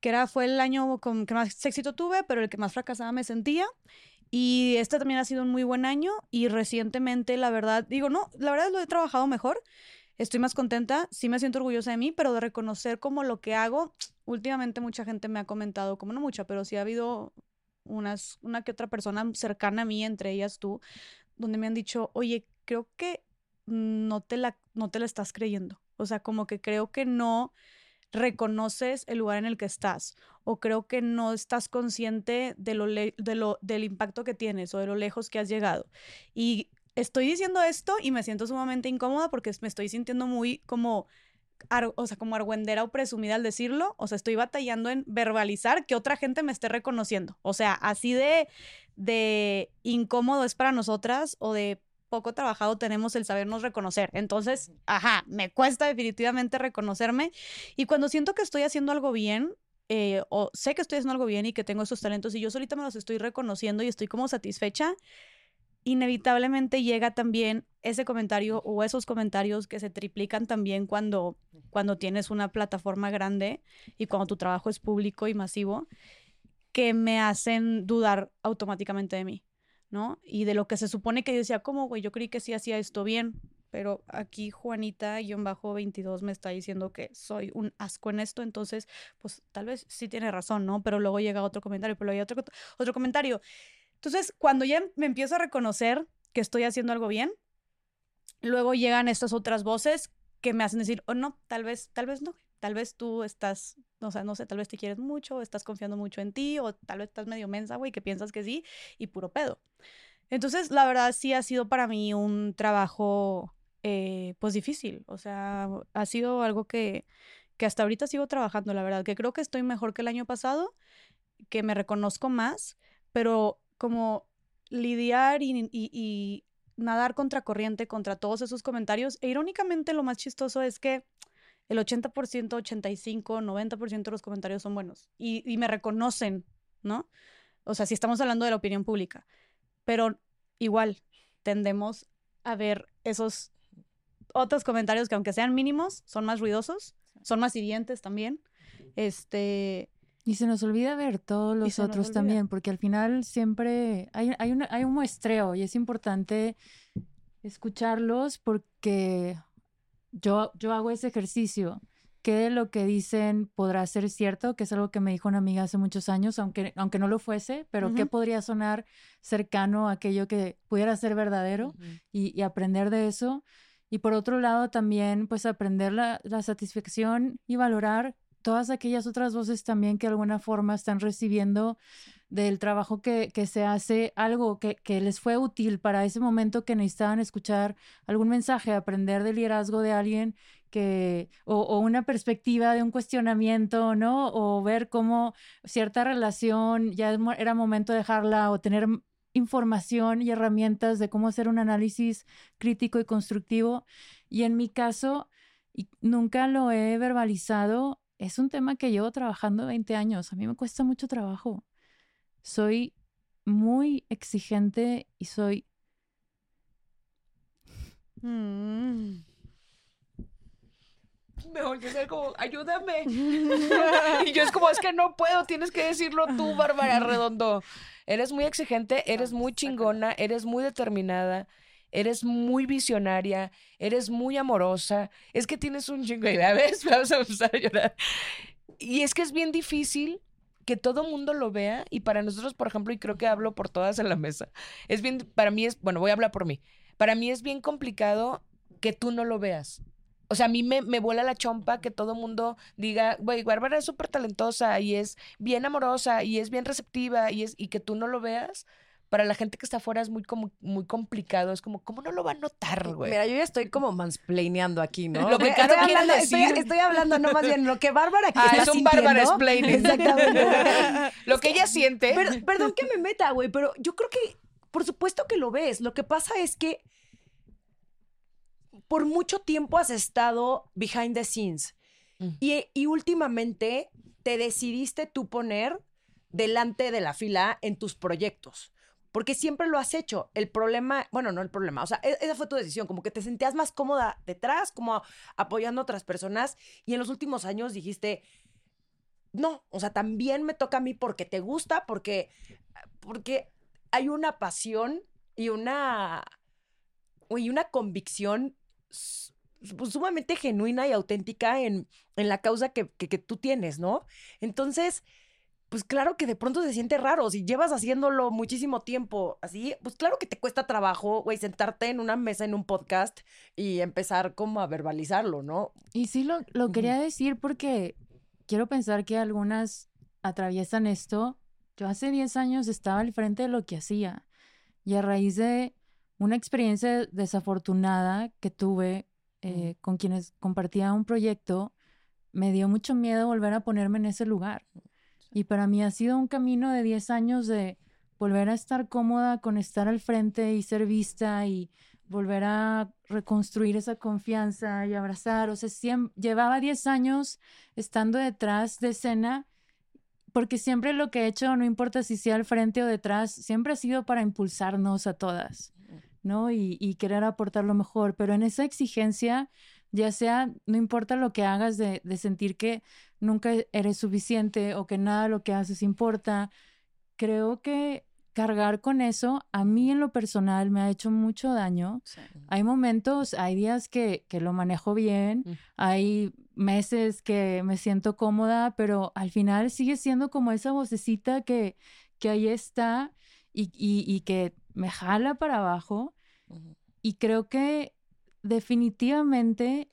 que era, fue el año con que más éxito tuve, pero el que más fracasada me sentía. Y este también ha sido un muy buen año y recientemente, la verdad, digo, no, la verdad lo he trabajado mejor, estoy más contenta, sí me siento orgullosa de mí, pero de reconocer como lo que hago, últimamente mucha gente me ha comentado, como no mucha, pero sí ha habido unas, una que otra persona cercana a mí, entre ellas tú, donde me han dicho, oye, creo que no te la, no te la estás creyendo. O sea, como que creo que no reconoces el lugar en el que estás o creo que no estás consciente de lo, de lo del impacto que tienes o de lo lejos que has llegado. Y estoy diciendo esto y me siento sumamente incómoda porque me estoy sintiendo muy como o sea, como argüendera o presumida al decirlo, o sea, estoy batallando en verbalizar que otra gente me esté reconociendo. O sea, así de, de incómodo es para nosotras o de poco trabajado tenemos el sabernos reconocer. Entonces, ajá, me cuesta definitivamente reconocerme. Y cuando siento que estoy haciendo algo bien, eh, o sé que estoy haciendo algo bien y que tengo esos talentos y yo solita me los estoy reconociendo y estoy como satisfecha, inevitablemente llega también ese comentario o esos comentarios que se triplican también cuando, cuando tienes una plataforma grande y cuando tu trabajo es público y masivo, que me hacen dudar automáticamente de mí, ¿no? Y de lo que se supone que yo decía, ¿cómo, güey? Yo creí que sí hacía esto bien, pero aquí Juanita-22 me está diciendo que soy un asco en esto, entonces, pues tal vez sí tiene razón, ¿no? Pero luego llega otro comentario, pero luego hay otro, otro comentario. Entonces, cuando ya me empiezo a reconocer que estoy haciendo algo bien, luego llegan estas otras voces que me hacen decir, oh no, tal vez, tal vez no, tal vez tú estás, o sea, no sé, tal vez te quieres mucho, estás confiando mucho en ti, o tal vez estás medio mensa, güey, que piensas que sí, y puro pedo. Entonces, la verdad sí ha sido para mí un trabajo, eh, pues difícil, o sea, ha sido algo que, que hasta ahorita sigo trabajando, la verdad, que creo que estoy mejor que el año pasado, que me reconozco más, pero como lidiar y, y, y nadar contracorriente contra todos esos comentarios. E irónicamente lo más chistoso es que el 80%, 85, 90% de los comentarios son buenos y, y, me reconocen, ¿no? O sea, si estamos hablando de la opinión pública, pero igual tendemos a ver esos otros comentarios que aunque sean mínimos, son más ruidosos, son más hirientes también. Este,
y se nos olvida ver todos los otros también, porque al final siempre hay, hay, una, hay un muestreo y es importante escucharlos porque yo, yo hago ese ejercicio. ¿Qué de lo que dicen podrá ser cierto? Que es algo que me dijo una amiga hace muchos años, aunque, aunque no lo fuese, pero uh -huh. ¿qué podría sonar cercano a aquello que pudiera ser verdadero uh -huh. y, y, aprender de eso? Y por otro lado, también pues aprender la, la satisfacción y valorar todas aquellas otras voces también que de alguna forma están recibiendo del trabajo que, que se hace, algo que, que, les fue útil para ese momento que necesitaban escuchar algún mensaje, aprender del liderazgo de alguien que, o, o, una perspectiva de un cuestionamiento, ¿no? O ver cómo cierta relación ya era momento de dejarla o tener información y herramientas de cómo hacer un análisis crítico y constructivo. Y en mi caso, nunca lo he verbalizado, es un tema que llevo trabajando 20 años. A mí me cuesta mucho trabajo. Soy muy exigente y soy...
Mm. Mejor que ser como, ayúdame. y yo es como, es que no puedo, tienes que decirlo tú, Bárbara Redondo. Eres muy exigente, eres muy chingona, eres muy determinada eres muy visionaria, eres muy amorosa, es que tienes un chingo de idea, ¿ves? Vamos a empezar a llorar. Y es que es bien difícil que todo mundo lo vea y para nosotros, por ejemplo, y creo que hablo por todas en la mesa, es bien, para mí es, bueno, voy a hablar por mí, para mí es bien complicado que tú no lo veas. O sea, a mí me, me vuela la chompa que todo mundo diga, güey, Bárbara es súper talentosa y es bien amorosa y es bien receptiva y, es, y que tú no lo veas para la gente que está afuera es muy, como, muy complicado. Es como, ¿cómo no lo va a notar, güey?
Mira, yo ya estoy como mansplaineando aquí, ¿no?
Lo que Caro
estoy, hablando,
decir.
Estoy, estoy, hablando, no más bien lo que Bárbara aquí
ah,
está
es un. Bárbara explaining.
Exactamente.
lo que ella siente.
Per, perdón que me meta, güey, pero yo creo que, por supuesto que lo ves. Lo que pasa es que por mucho tiempo has estado behind the scenes. Mm. Y, y últimamente te decidiste tú poner delante de la fila en tus proyectos porque siempre lo has hecho. El problema, bueno, no el problema, o sea, esa fue tu decisión, como que te sentías más cómoda detrás, como apoyando a otras personas, y en los últimos años dijiste, no, o sea, también me toca a mí porque te gusta, porque, porque hay una pasión y una, y una convicción sumamente genuina y auténtica en, en la causa que, que tú tienes, ¿no? Entonces, pues claro que de pronto se siente raro. Si llevas haciéndolo muchísimo tiempo así, pues claro que te cuesta trabajo, güey, sentarte en una mesa en un podcast y empezar como a verbalizarlo, ¿no?
Y sí lo, lo quería decir porque quiero pensar que algunas atraviesan esto. Yo hace 10 años estaba al frente de lo que hacía y a raíz de una experiencia desafortunada que tuve eh, con quienes compartía un proyecto, me dio mucho miedo volver a ponerme en ese lugar. Y para mí ha sido un camino de 10 años de volver a estar cómoda con estar al frente y ser vista y volver a reconstruir esa confianza y abrazar. O sea, llevaba 10 años estando detrás de escena porque siempre lo que he hecho, no importa si sea al frente o detrás, siempre ha sido para impulsarnos a todas, ¿no? Y, y querer aportar lo mejor. Pero en esa exigencia, ya sea, no importa lo que hagas, de, de sentir que nunca eres suficiente o que nada de lo que haces importa, creo que cargar con eso, a mí en lo personal me ha hecho mucho daño.
Sí.
Hay momentos, hay días que, que lo manejo bien,
Mm.
hay meses que me siento cómoda, pero al final sigue siendo como esa vocecita que, que ahí está y, y- y que me jala para abajo. Y creo que definitivamente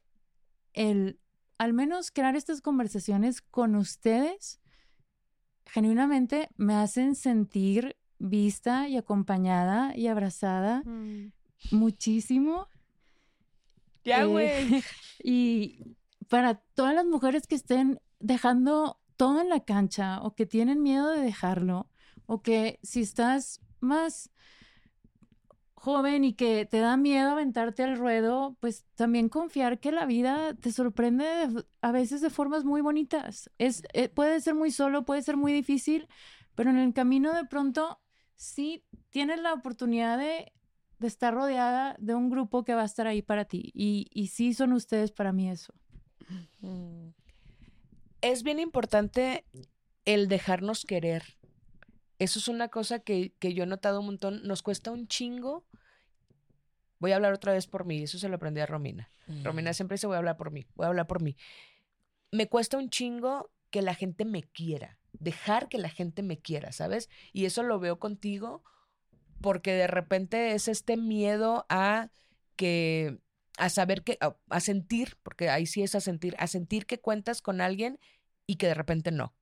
el, al menos crear estas conversaciones con ustedes, genuinamente me hacen sentir vista y acompañada y abrazada
Mm.
muchísimo.
Ya,
Eh,
güey.
y para todas las mujeres que estén dejando todo en la cancha o que tienen miedo de dejarlo o que si estás más joven y que te da miedo aventarte al ruedo, pues también confiar que la vida te sorprende de- a veces de formas muy bonitas. Es, eh, puede ser muy solo, puede ser muy difícil, pero en el camino de pronto sí tienes la oportunidad de, de estar rodeada de un grupo que va a estar ahí para ti. Y, y sí son ustedes para mí eso.
Es bien importante el dejarnos querer. Eso es una cosa que, que yo he notado un montón. Nos cuesta un chingo. Voy a hablar otra vez por mí. Eso se lo aprendí a Romina. Romina siempre dice, voy a hablar por mí, voy a hablar por mí. Me cuesta un chingo que la gente me quiera, dejar que la gente me quiera, ¿sabes? Y eso lo veo contigo porque de repente es este miedo a que, a saber que, a, a sentir, porque ahí sí es a sentir, a sentir que cuentas con alguien y que de repente no.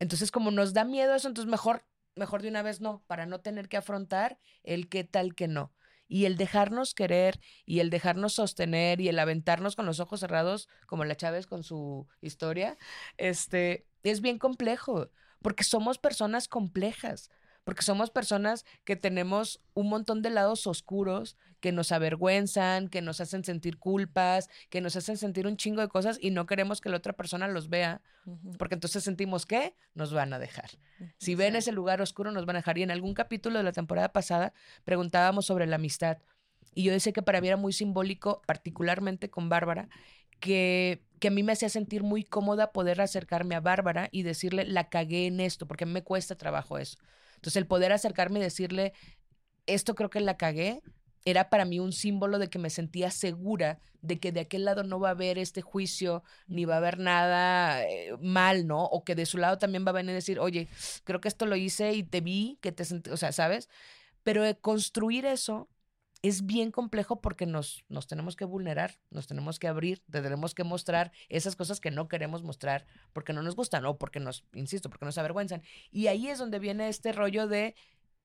Entonces, como nos da miedo eso, entonces mejor, mejor de una vez no, para no tener que afrontar el qué tal que no. Y el dejarnos querer y el dejarnos sostener y el aventarnos con los ojos cerrados, como la Chávez con su historia, este, es bien complejo, porque somos personas complejas, porque somos personas que tenemos un montón de lados oscuros que nos avergüenzan, que nos hacen sentir culpas, que nos hacen sentir un chingo de cosas y no queremos que la otra persona los vea, porque entonces sentimos que nos van a dejar. Si ven ese lugar oscuro, nos van a dejar. Y en algún capítulo de la temporada pasada preguntábamos sobre la amistad. Y yo decía que para mí era muy simbólico, particularmente con Bárbara, que, que a mí me hacía sentir muy cómoda poder acercarme a Bárbara y decirle, la cagué en esto, porque a mí me cuesta trabajo eso. Entonces, el poder acercarme y decirle, esto creo que la cagué, era para mí un símbolo de que me sentía segura de que de aquel lado no va a haber este juicio, ni va a haber nada eh, mal, ¿no? O que de su lado también va a venir a decir, oye, creo que esto lo hice y te vi, que te sentí, o sea, ¿sabes? Pero eh, construir eso es bien complejo porque nos, nos tenemos que vulnerar, nos tenemos que abrir, te tenemos que mostrar esas cosas que no queremos mostrar porque no nos gustan o porque nos, insisto, porque nos avergüenzan. Y ahí es donde viene este rollo de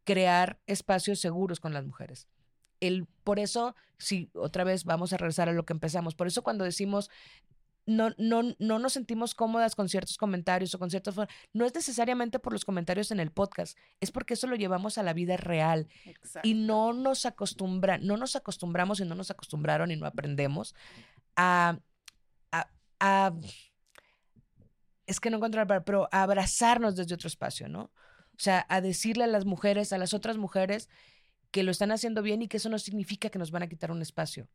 crear espacios seguros con las mujeres. El, por eso, si otra vez vamos a regresar a lo que empezamos, por eso cuando decimos no, no, no nos sentimos cómodas con ciertos comentarios o con ciertos... No es necesariamente por los comentarios en el podcast, es porque eso lo llevamos a la vida real
Exacto.
y no nos acostumbran, no nos acostumbramos y no nos acostumbraron y no aprendemos a, a, a- es que no encuentro la palabra, pero a abrazarnos desde otro espacio, ¿no? O sea, a decirle a las mujeres, a las otras mujeres, que lo están haciendo bien y que eso no significa que nos van a quitar un espacio.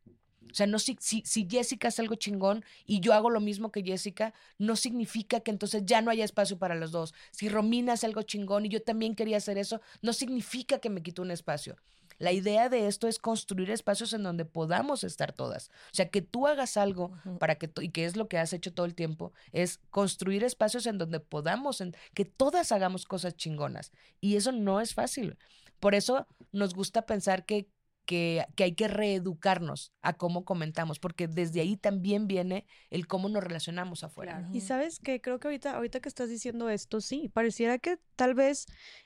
O sea, no si, si, si Jessica hace algo chingón y yo hago lo mismo que Jessica, no significa que entonces ya no haya espacio para los dos. Si Romina hace algo chingón y yo también quería hacer eso, no significa que me quitó un espacio. La idea de esto es construir espacios en donde podamos estar todas. O sea, que tú hagas algo para que, y que es lo que has hecho todo el tiempo, es construir espacios en donde podamos, en- que todas hagamos cosas chingonas. Y eso no es fácil. Por eso nos gusta pensar que, que, que hay que reeducarnos a cómo comentamos, porque desde ahí también viene el cómo nos relacionamos afuera.
Claro.
Y sabes que creo que ahorita, ahorita que estás diciendo esto, sí, pareciera que tal vez,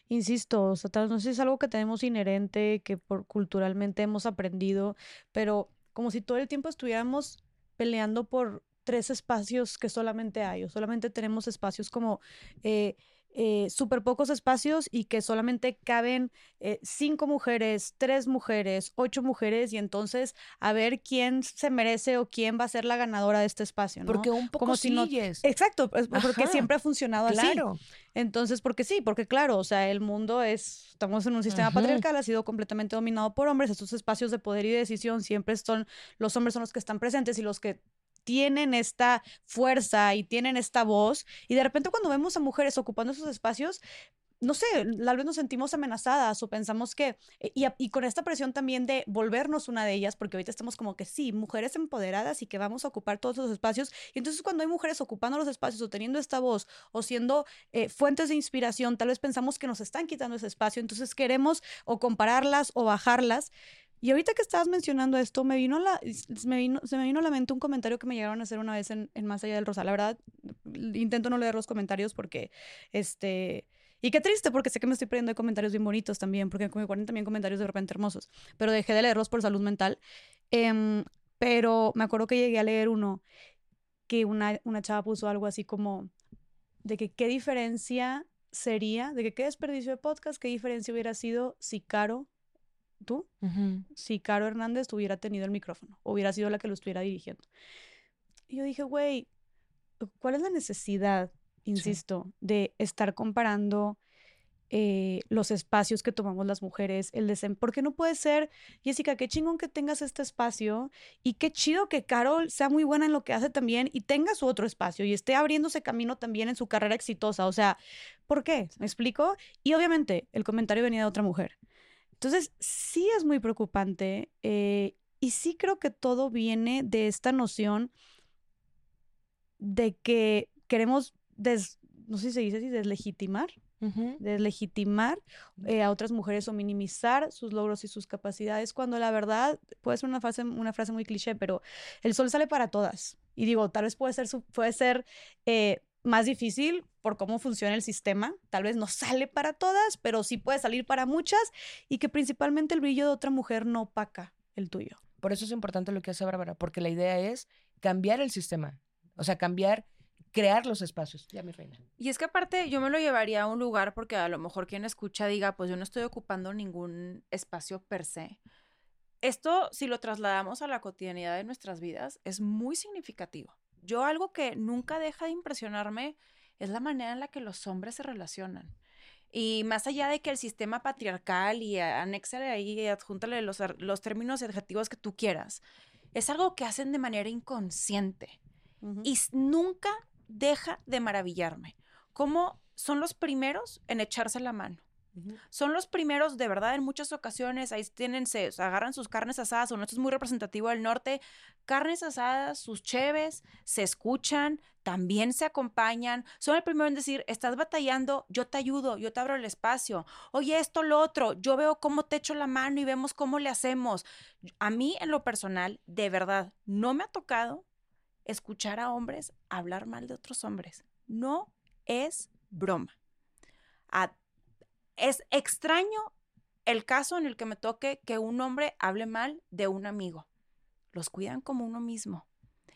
insisto, o sea, tal vez no sé si es algo que tenemos inherente, que por culturalmente hemos aprendido, pero como si todo el tiempo estuviéramos peleando por tres espacios que solamente hay, o solamente tenemos espacios como eh, eh, súper pocos espacios y que solamente caben eh, cinco mujeres, tres mujeres, ocho mujeres y entonces a ver quién se merece o quién va a ser la ganadora de este espacio, ¿no?
Porque un poco
Como si no-. Exacto, pues, porque
Ajá,
siempre ha funcionado así.
Claro.
Entonces, porque sí, porque claro, o sea, el mundo es, estamos en un sistema patriarcal, ha sido completamente dominado por hombres, estos espacios de poder y de decisión siempre son, los hombres son los que están presentes y los que tienen esta fuerza y tienen esta voz, y de repente cuando vemos a mujeres ocupando esos espacios, no sé, tal vez nos sentimos amenazadas o pensamos que, eh, y, con esta presión también de volvernos una de ellas, porque ahorita estamos como que sí, mujeres empoderadas y que vamos a ocupar todos los espacios, y entonces cuando hay mujeres ocupando los espacios o teniendo esta voz o siendo eh, fuentes de inspiración, tal vez pensamos que nos están quitando ese espacio, entonces queremos o compararlas o bajarlas. Y ahorita que estabas mencionando esto, me vino se me vino a la mente un comentario que me llegaron a hacer una vez en, Más Allá del Rosa. La verdad, intento no leer los comentarios porque, este, y qué triste porque sé que me estoy perdiendo de comentarios bien bonitos también, porque me ponen también comentarios de repente hermosos, pero dejé de leerlos por salud mental. Em, pero me acuerdo que llegué a leer uno que una, una chava puso algo así como de que qué diferencia sería, de que qué desperdicio de podcast, qué diferencia hubiera sido si Caro, tú, si Caro Hernández hubiera tenido el micrófono, hubiera sido la que lo estuviera dirigiendo. Y yo dije, güey, ¿cuál es la necesidad, insisto, de estar comparando eh, los espacios que tomamos las mujeres, el desem... ¿Por qué no puede ser, Jessica, qué chingón que tengas este espacio y qué chido que Carol sea muy buena en lo que hace también y tenga su otro espacio y esté abriéndose camino también en su carrera exitosa? O sea, ¿por qué? ¿Me explico? Y obviamente el comentario venía de otra mujer. Entonces, sí es muy preocupante eh, y sí creo que todo viene de esta noción de que queremos, des- no sé si se dice así, deslegitimar, deslegitimar eh, a otras mujeres o minimizar sus logros y sus capacidades, cuando la verdad puede ser una frase, una frase muy cliché, pero el sol sale para todas. Y digo, tal vez puede ser, su- puede ser eh, más difícil por cómo funciona el sistema, tal vez no sale para todas, pero sí puede salir para muchas y que principalmente el brillo de otra mujer no opaca el tuyo.
Por eso es importante lo que hace Bárbara, porque la idea es cambiar el sistema. O sea, cambiar, crear los espacios. Ya, mi reina.
Y es que aparte yo me lo llevaría a un lugar porque a lo mejor quien escucha diga, pues yo no estoy ocupando ningún espacio per se. Esto, si lo trasladamos a la cotidianidad de nuestras vidas, es muy significativo. Yo algo que nunca deja de impresionarme es la manera en la que los hombres se relacionan. Y más allá de que el sistema patriarcal y anéxale ahí y adjúntale los, ar- los términos y adjetivos que tú quieras, es algo que hacen de manera inconsciente y s- nunca deja de maravillarme. Cómo son los primeros en echarse la mano. Son los primeros, de verdad, en muchas ocasiones, ahí tienen, se agarran sus carnes asadas, o no, esto es muy representativo del norte, carnes asadas, sus cheves, se escuchan, también se acompañan, son el primero en decir, estás batallando, yo te ayudo, yo te abro el espacio, oye, esto, lo otro, yo veo cómo te echo la mano y vemos cómo le hacemos. A mí, en lo personal, de verdad, no me ha tocado escuchar a hombres hablar mal de otros hombres. No es broma. A- es extraño el caso en el que me toque que un hombre hable mal de un amigo. Los cuidan como uno mismo.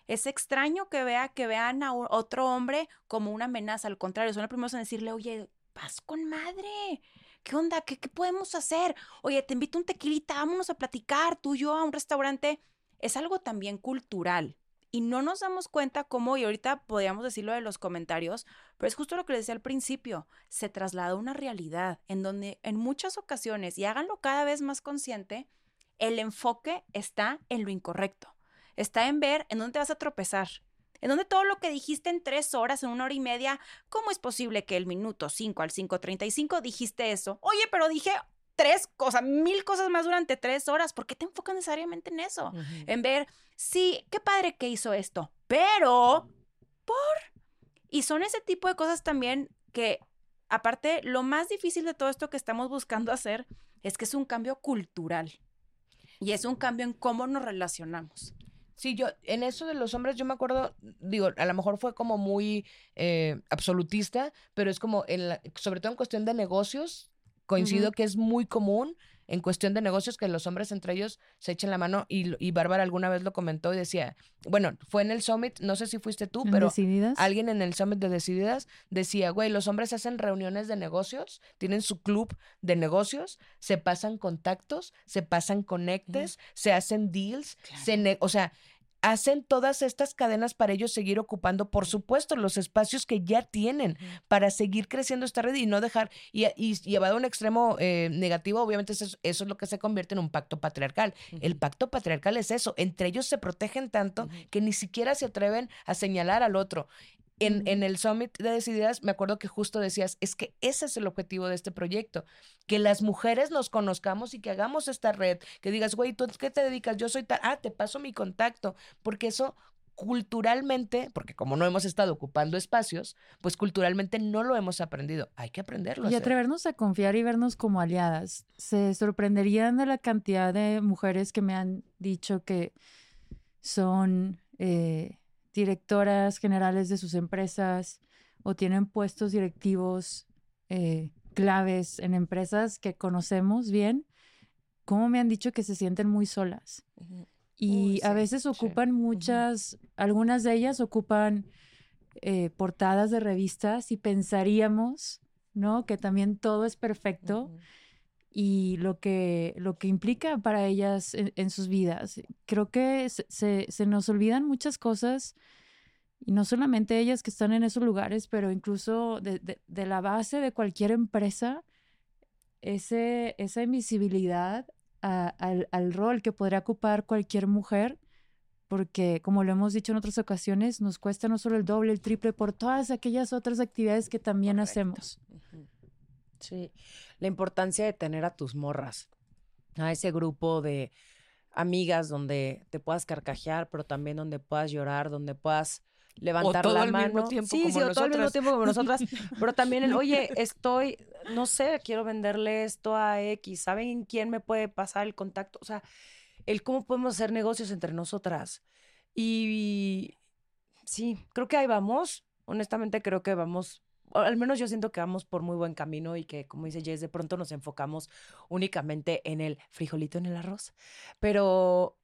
Es extraño que vea que vean a otro hombre como una amenaza. Al contrario, son los primeros en decirle, oye, paz con madre. ¿Qué onda? ¿Qué, qué podemos hacer? Oye, te invito un tequilita, vámonos a platicar, tú y yo a un restaurante. Es algo también cultural. Y no nos damos cuenta cómo, y ahorita podríamos decirlo de los comentarios, pero es justo lo que les decía al principio, se traslada a una realidad en donde en muchas ocasiones, y háganlo cada vez más consciente, el enfoque está en lo incorrecto. Está en ver en dónde te vas a tropezar. En donde todo lo que dijiste en tres horas, en una hora y media, ¿cómo es posible que el minuto 5 al 5.35 dijiste eso? Oye, pero dije tres cosas, mil cosas más durante tres horas. ¿Por qué te enfocas necesariamente en eso? En ver, sí, qué padre que hizo esto, pero por... Y son ese tipo de cosas también que, aparte, lo más difícil de todo esto que estamos buscando hacer es que es un cambio cultural. Y es un cambio en cómo nos relacionamos.
Sí, yo, en eso de los hombres, yo me acuerdo, digo, a lo mejor fue como muy eh, absolutista, pero es como, en la- sobre todo en cuestión de negocios, coincido que es muy común en cuestión de negocios que los hombres entre ellos se echen la mano y, y Bárbara alguna vez lo comentó y decía, bueno, fue en el summit, no sé si fuiste tú,
¿En
pero
Decididas?
alguien en el summit de Decididas decía, güey, los hombres hacen reuniones de negocios, tienen su club de negocios, se pasan contactos, se pasan conectes, se hacen deals, se ne- o sea, hacen todas estas cadenas para ellos seguir ocupando, por supuesto, los espacios que ya tienen para seguir creciendo esta red y no dejar, y, y llevado a un extremo eh, negativo, obviamente eso, es- eso es lo que se convierte en un pacto patriarcal. El pacto patriarcal es eso, entre ellos se protegen tanto que ni siquiera se atreven a señalar al otro. En, en el Summit de Decididas, me acuerdo que justo decías, es que ese es el objetivo de este proyecto, que las mujeres nos conozcamos y que hagamos esta red, que digas, güey, ¿tú qué te dedicas? Yo soy tal, ah, te paso mi contacto, porque eso culturalmente, porque como no hemos estado ocupando espacios, pues culturalmente no lo hemos aprendido. Hay que aprenderlo.
Y atrevernos a confiar y vernos como aliadas. Se sorprenderían de la cantidad de mujeres que me han dicho que son eh, directoras generales de sus empresas o tienen puestos directivos eh, claves en empresas que conocemos bien, cómo me han dicho que se sienten muy solas. Y
Uy,
a
sí,
veces ocupan muchas, algunas de ellas ocupan eh, portadas de revistas y pensaríamos, ¿no? Que también todo es perfecto y lo que, lo que implica para ellas en, en sus vidas. Creo que se, se- se nos olvidan muchas cosas y no solamente ellas que están en esos lugares, pero incluso de, de- de la base de cualquier empresa, ese, esa invisibilidad a- al, al rol que podría ocupar cualquier mujer, porque como lo hemos dicho en otras ocasiones, nos cuesta no solo el doble, el triple por todas aquellas otras actividades que también
Correcto.
hacemos.
Ujú. Sí, la importancia de tener a tus morras, a ese grupo de amigas donde te puedas carcajear, pero también donde puedas llorar, donde puedas levantar
todo
la
al mismo
mano.
tiempo
sí,
como
sí, o todo al mismo tiempo como nosotras, pero también el, oye, estoy, no sé, quiero venderle esto a X, ¿saben quién me puede pasar el contacto? O sea, el cómo podemos hacer negocios entre nosotras. Y sí, creo que ahí vamos. Honestamente, creo que vamos, o al menos yo siento que vamos por muy buen camino y que, como dice Jess, de pronto nos enfocamos únicamente en el frijolito en el arroz. Pero,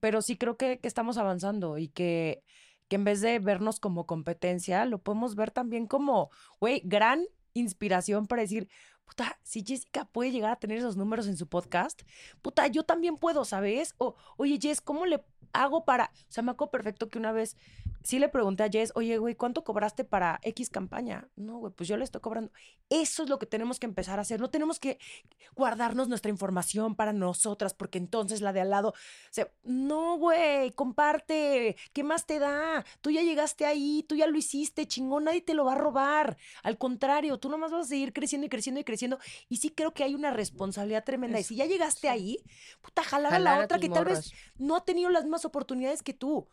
pero sí creo que, que estamos avanzando y que, que en vez de vernos como competencia, lo podemos ver también como, güey, gran inspiración para decir, puta, si Jessica puede llegar a tener esos números en su podcast, puta, yo también puedo, ¿sabes? O, oye, Jess, ¿cómo le hago para...? O sea, me acuerdo perfecto que una vez sí le pregunté a Jess, oye, güey, ¿cuánto cobraste para X campaña? No, güey, pues yo le estoy cobrando. Eso es lo que tenemos que empezar a hacer. No tenemos que guardarnos nuestra información para nosotras, porque entonces la de al lado, o sea, no, güey, comparte. ¿Qué más te da? Tú ya llegaste ahí, tú ya lo hiciste, chingón, nadie te lo va a robar. Al contrario, tú nomás vas a seguir creciendo y creciendo y creciendo. Y sí creo que hay una responsabilidad tremenda. Y si ya llegaste ahí, puta, jalar, a la otra que tal vez no ha tenido las mismas oportunidades que tú.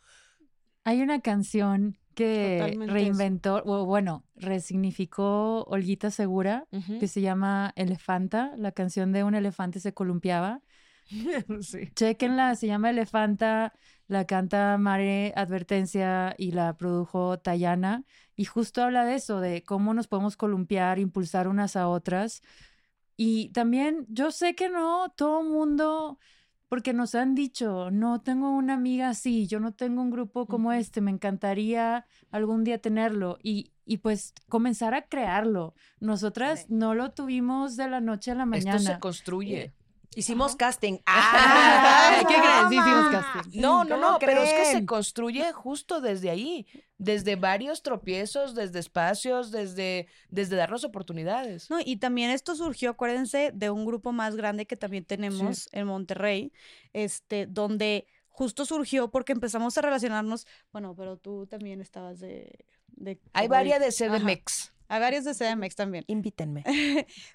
Hay una canción que
Totalmente
reinventó, o bueno, resignificó Olguita Segura,
Ujú.
que se llama Elefanta, la canción de un elefante se columpiaba.
Sí.
Chequenla, se llama Elefanta, la canta Mare Advertencia y la produjo Tayana. Y justo habla de eso, de cómo nos podemos columpiar, impulsar unas a otras. Y también yo sé que no todo mundo, porque nos han dicho, no tengo una amiga así, yo no tengo un grupo como este, me encantaría algún día tenerlo. Y, y pues comenzar a crearlo. Nosotras no lo tuvimos de la noche a la mañana.
Esto se construye.
Hicimos casting.
Ay, ¿Qué crees?
¡Ah!
Hicimos casting.
No, no,
¿Cómo
no, pero es que se construye justo desde ahí, desde varios tropiezos, desde espacios, desde, desde darnos oportunidades.
No, y también esto surgió, acuérdense, de un grupo más grande que también tenemos en Monterrey, este, donde justo surgió porque empezamos a relacionarnos, bueno, pero tú también estabas de... de
Hay varias de. CDMX.
Hay varios de CDMX también.
Invítenme.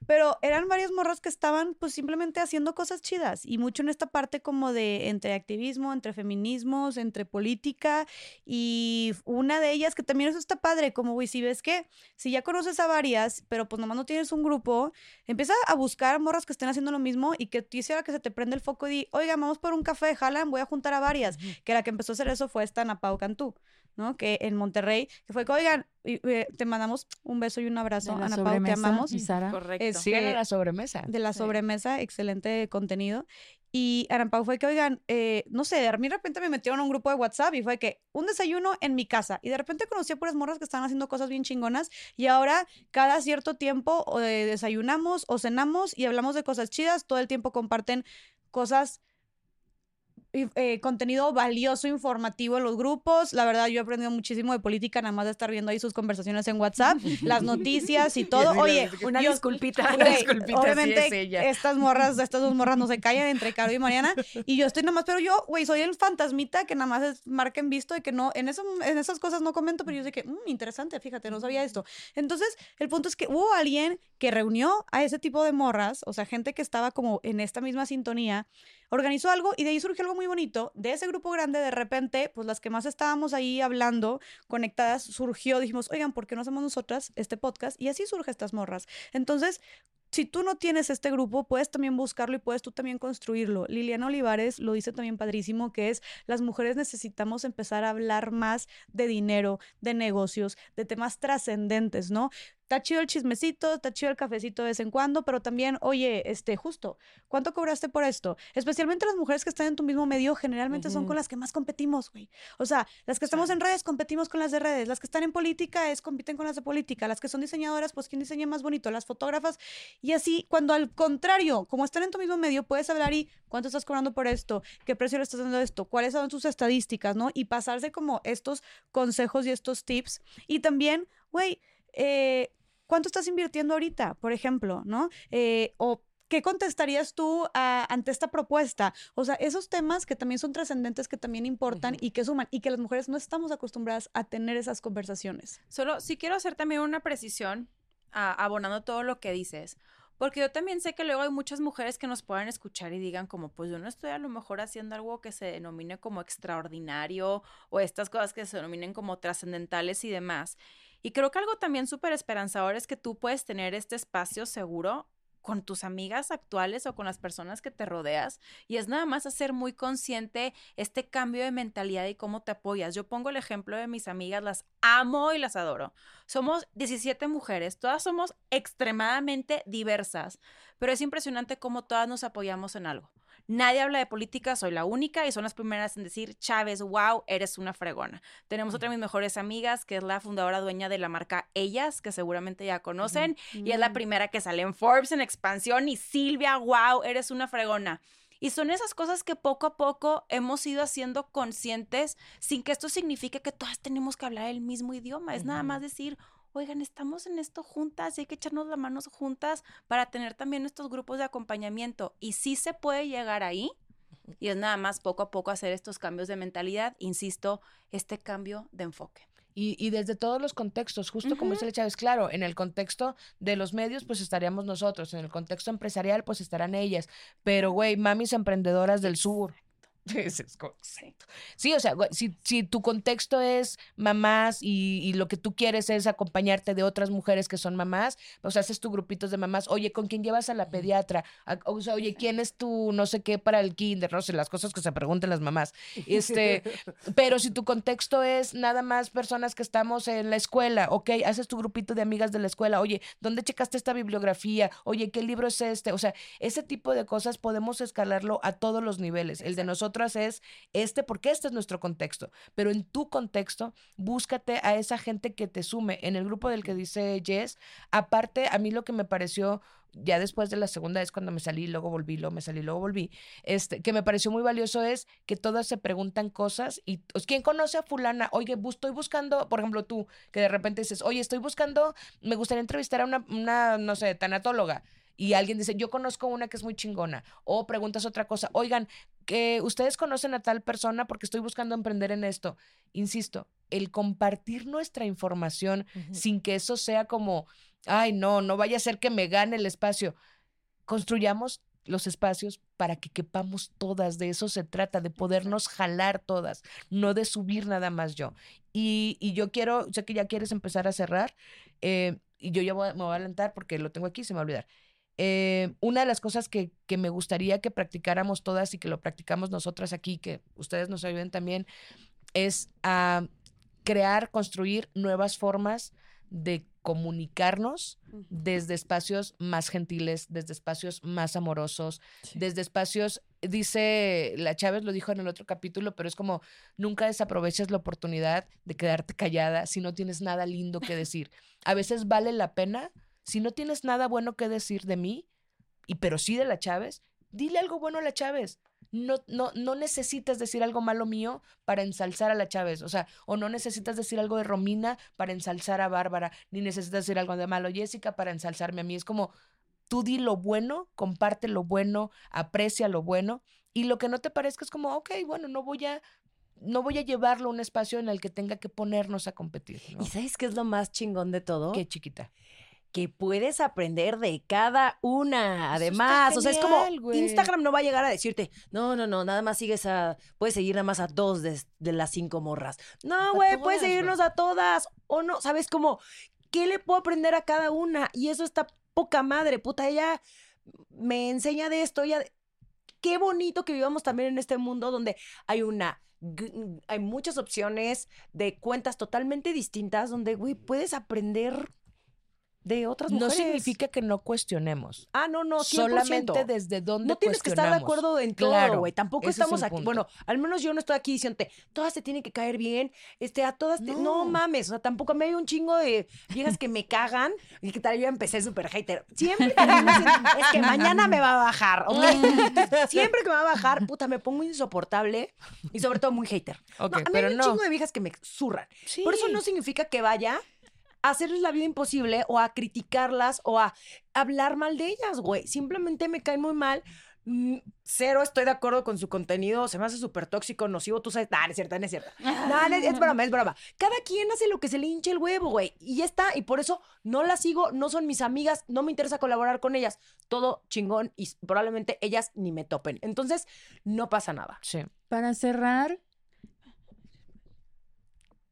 Pero eran varias morras que estaban pues simplemente haciendo cosas chidas y mucho en esta parte como de entre activismo, entre feminismos, entre política y una de ellas que también eso está padre, como güey, si ves que si ya conoces a varias, pero pues nomás no tienes un grupo, empieza a buscar morras que estén haciendo lo mismo y que te hiciera que se te prenda el foco y di, oiga, vamos por un café, jalan, voy a juntar a varias, que la que empezó a hacer eso fue esta Ana Pau Cantú. ¿No? Que en Monterrey, que fue que, oigan, y, eh, te mandamos un beso y un abrazo,
De
Ana Pau, te amamos.
y Sara.
Correcto.
Es-
Síganle
que-
la sobremesa.
de la
Sí.
sobremesa, excelente contenido. Y Ana Pau fue que, oigan, eh, no sé, de mí de repente me metieron a un grupo de WhatsApp y fue que un desayuno en mi casa. Y de repente conocí a puras morras que estaban haciendo cosas bien chingonas. Y ahora, cada cierto tiempo, o de- desayunamos o cenamos y hablamos de cosas chidas. Todo el tiempo comparten cosas eh, contenido valioso, informativo en los grupos. La verdad, yo he aprendido muchísimo de política, nada más de estar viendo ahí sus conversaciones en WhatsApp, las noticias y todo. Oye,
Una
yo-
disculpita.
Una disculpita, sí
obviamente
es ella.
estas morras, estas dos morras no se callan entre Caro y Mariana y yo estoy nada más, pero yo, güey, soy el fantasmita que nada más es marca en visto y que no, en, eso, en esas cosas no comento, pero yo sé que, "Mm, interesante, fíjate, no sabía esto. Entonces, el punto es que hubo alguien que reunió a ese tipo de morras, o sea, gente que estaba como en esta misma sintonía, organizó algo y de ahí surgió algo muy bonito. De ese grupo grande, de repente, pues las que más estábamos ahí hablando, conectadas, surgió, dijimos, oigan, ¿por qué no hacemos nosotras este podcast? Y así surge estas morras. Entonces, si tú no tienes este grupo, puedes también buscarlo y puedes tú también construirlo. Liliana Olivares lo dice también padrísimo, que es las mujeres necesitamos empezar a hablar más de dinero, de negocios, de temas trascendentes, ¿no? Está chido el chismecito, está chido el cafecito de vez en cuando, pero también, oye, este, justo, ¿cuánto cobraste por esto? Especialmente las mujeres que están en tu mismo medio, generalmente son con las que más competimos, güey. O sea, las que estamos en redes competimos con las de redes, las que están en política es compiten con las de política, las que son diseñadoras, pues quién diseña más bonito, las fotógrafas y así, cuando al contrario, como están en tu mismo medio, puedes hablar y cuánto estás cobrando por esto, qué precio le estás dando a esto, cuáles son tus estadísticas, ¿no? Y pasarse como estos consejos y estos tips. Y también, güey, eh, ¿cuánto estás invirtiendo ahorita, por ejemplo, ¿no? Eh, o ¿Qué contestarías tú a- ante esta propuesta? O sea, esos temas que también son trascendentes, que también importan y que suman, y que las mujeres no estamos acostumbradas a tener esas conversaciones.
Solo sí quiero hacer también una precisión, a- abonando todo lo que dices. Porque yo también sé que luego hay muchas mujeres que nos puedan escuchar y digan como, pues yo no estoy a lo mejor haciendo algo que se denomine como extraordinario o estas cosas que se denominen como trascendentales y demás. Y creo que algo también súper esperanzador es que tú puedes tener este espacio seguro con tus amigas actuales o con las personas que te rodeas y es nada más hacer muy consciente este cambio de mentalidad y cómo te apoyas. Yo pongo el ejemplo de mis amigas, las amo y las adoro. Somos 17 mujeres, todas somos extremadamente diversas, pero es impresionante cómo todas nos apoyamos en algo. Nadie habla de política, soy la única y son las primeras en decir, Chávez, wow, eres una fregona. Tenemos otra de mis mejores amigas, que es la fundadora dueña de la marca Ellas, que seguramente ya conocen, y es la primera que sale en Forbes en expansión, y Silvia, wow, eres una fregona. Y son esas cosas que poco a poco hemos ido haciendo conscientes sin que esto signifique que todas tenemos que hablar el mismo idioma. Es nada más decir, oigan, estamos en esto juntas y hay que echarnos las manos juntas para tener también estos grupos de acompañamiento. Y sí se puede llegar ahí. Y es nada más poco a poco hacer estos cambios de mentalidad, insisto, este cambio de enfoque.
Y, y desde todos los contextos, justo como dice el Chávez, claro, en el contexto de los medios, pues estaríamos nosotros, en el contexto empresarial, pues estarán ellas, pero, güey, mamis emprendedoras del sur. Sí, o sea, si, si tu contexto es mamás y, y lo que tú quieres es acompañarte de otras mujeres que son mamás, pues haces tu grupitos de mamás, oye, ¿con quién llevas a la pediatra? O sea, oye, ¿quién es tu no sé qué para el kinder? No sé, las cosas que se preguntan las mamás. Este, pero si tu contexto es nada más personas que estamos en la escuela, ok, haces tu grupito de amigas de la escuela, oye, ¿dónde checaste esta bibliografía? Oye, ¿qué libro es este? O sea, ese tipo de cosas podemos escalarlo a todos los niveles. El de nosotras es este, porque este es nuestro contexto. Pero en tu contexto, búscate a esa gente que te sume. En el grupo del que dice Jess, aparte, a mí lo que me pareció ya después de la segunda vez cuando me salí, luego volví, luego me salí, luego volví, este, que me pareció muy valioso es que todas se preguntan cosas y ¿quién conoce a fulana? Oye, bus- estoy buscando, por ejemplo, tú, que de repente dices, oye, estoy buscando, me gustaría entrevistar a una, una no sé, tanatóloga. Y alguien dice, yo conozco una que es muy chingona. O preguntas otra cosa, oigan, que ustedes conocen a tal persona porque estoy buscando emprender en esto. Insisto, el compartir nuestra información sin que eso sea como, ay, no, no vaya a ser que me gane el espacio. Construyamos los espacios para que quepamos todas, de eso se trata, de podernos jalar todas, no de subir nada más yo. Y, y yo quiero, sé que ya quieres empezar a cerrar, eh, y yo ya voy me voy a adelantar porque lo tengo aquí, se me va a olvidar. Eh, una de las cosas que, que me gustaría que practicáramos todas y que lo practicamos nosotras aquí, que ustedes nos ayuden también, es a crear, construir nuevas formas de comunicarnos desde espacios más gentiles, desde espacios más amorosos, desde espacios, dice la Chávez, lo dijo en el otro capítulo, pero es como nunca desaproveches la oportunidad de quedarte callada si no tienes nada lindo que decir. A veces vale la pena, si no tienes nada bueno que decir de mí, y pero sí de la Chávez, dile algo bueno a la Chávez. No, no, no necesitas decir algo malo mío para ensalzar a la Chávez. O sea, o no necesitas decir algo de Romina para ensalzar a Bárbara, ni necesitas decir algo de malo Jessica para ensalzarme a mí. Es como, tú di lo bueno, comparte lo bueno, aprecia lo bueno, y lo que no te parezca es como, ok, bueno, no voy a, no voy a llevarlo a un espacio en el que tenga que ponernos a competir. ¿no?
¿Y sabes qué es lo más chingón de todo?
Qué chiquita.
Que puedes aprender de cada una. Además, o sea, es como. Instagram no va a llegar a decirte, no, no, no, nada más sigues a, puedes seguir nada más a dos de, de las cinco morras. No, güey, puedes seguirnos a todas. O no, ¿sabes cómo? ¿Qué le puedo aprender a cada una? Y eso está poca madre, puta, ella me enseña de esto, ella... Qué bonito que vivamos también en este mundo donde hay una hay muchas opciones de cuentas totalmente distintas donde, güey, puedes aprender de otras
No
mujeres.
significa que no cuestionemos.
Ah, no, no, 100%.
Solamente desde dónde
No tienes que estar de acuerdo en todo,
Claro,
güey. Tampoco
es
estamos aquí.
punto.
Bueno, al menos yo no estoy aquí diciéndote, todas te tienen que caer bien. Este, a todas te... No,
No.
mames. O sea, tampoco a mí hay un chingo de viejas que me cagan. Y que tal, yo empecé súper hater. Siempre termino es que mañana me va a bajar, ¿ok? Siempre que me va a bajar, puta, me pongo insoportable y sobre todo muy hater.
Ok,
no, a mí
pero
hay un
no.
chingo de viejas que me zurran. Por eso no
Sí.
significa que vaya hacerles la vida imposible o a criticarlas o a hablar mal de ellas, güey. Simplemente me caen muy mal. Mm, Cero estoy de acuerdo con su contenido, se me hace súper tóxico, nocivo, tú sabes, nah, no es cierto, no es cierto. No, no, es broma, es broma. Cada quien hace lo que se le hinche el huevo, güey. Y ya está, y por eso no las sigo, no son mis amigas, no me interesa colaborar con ellas. Todo chingón y probablemente ellas ni me topen. Entonces, no pasa nada.
Sí.
Para cerrar.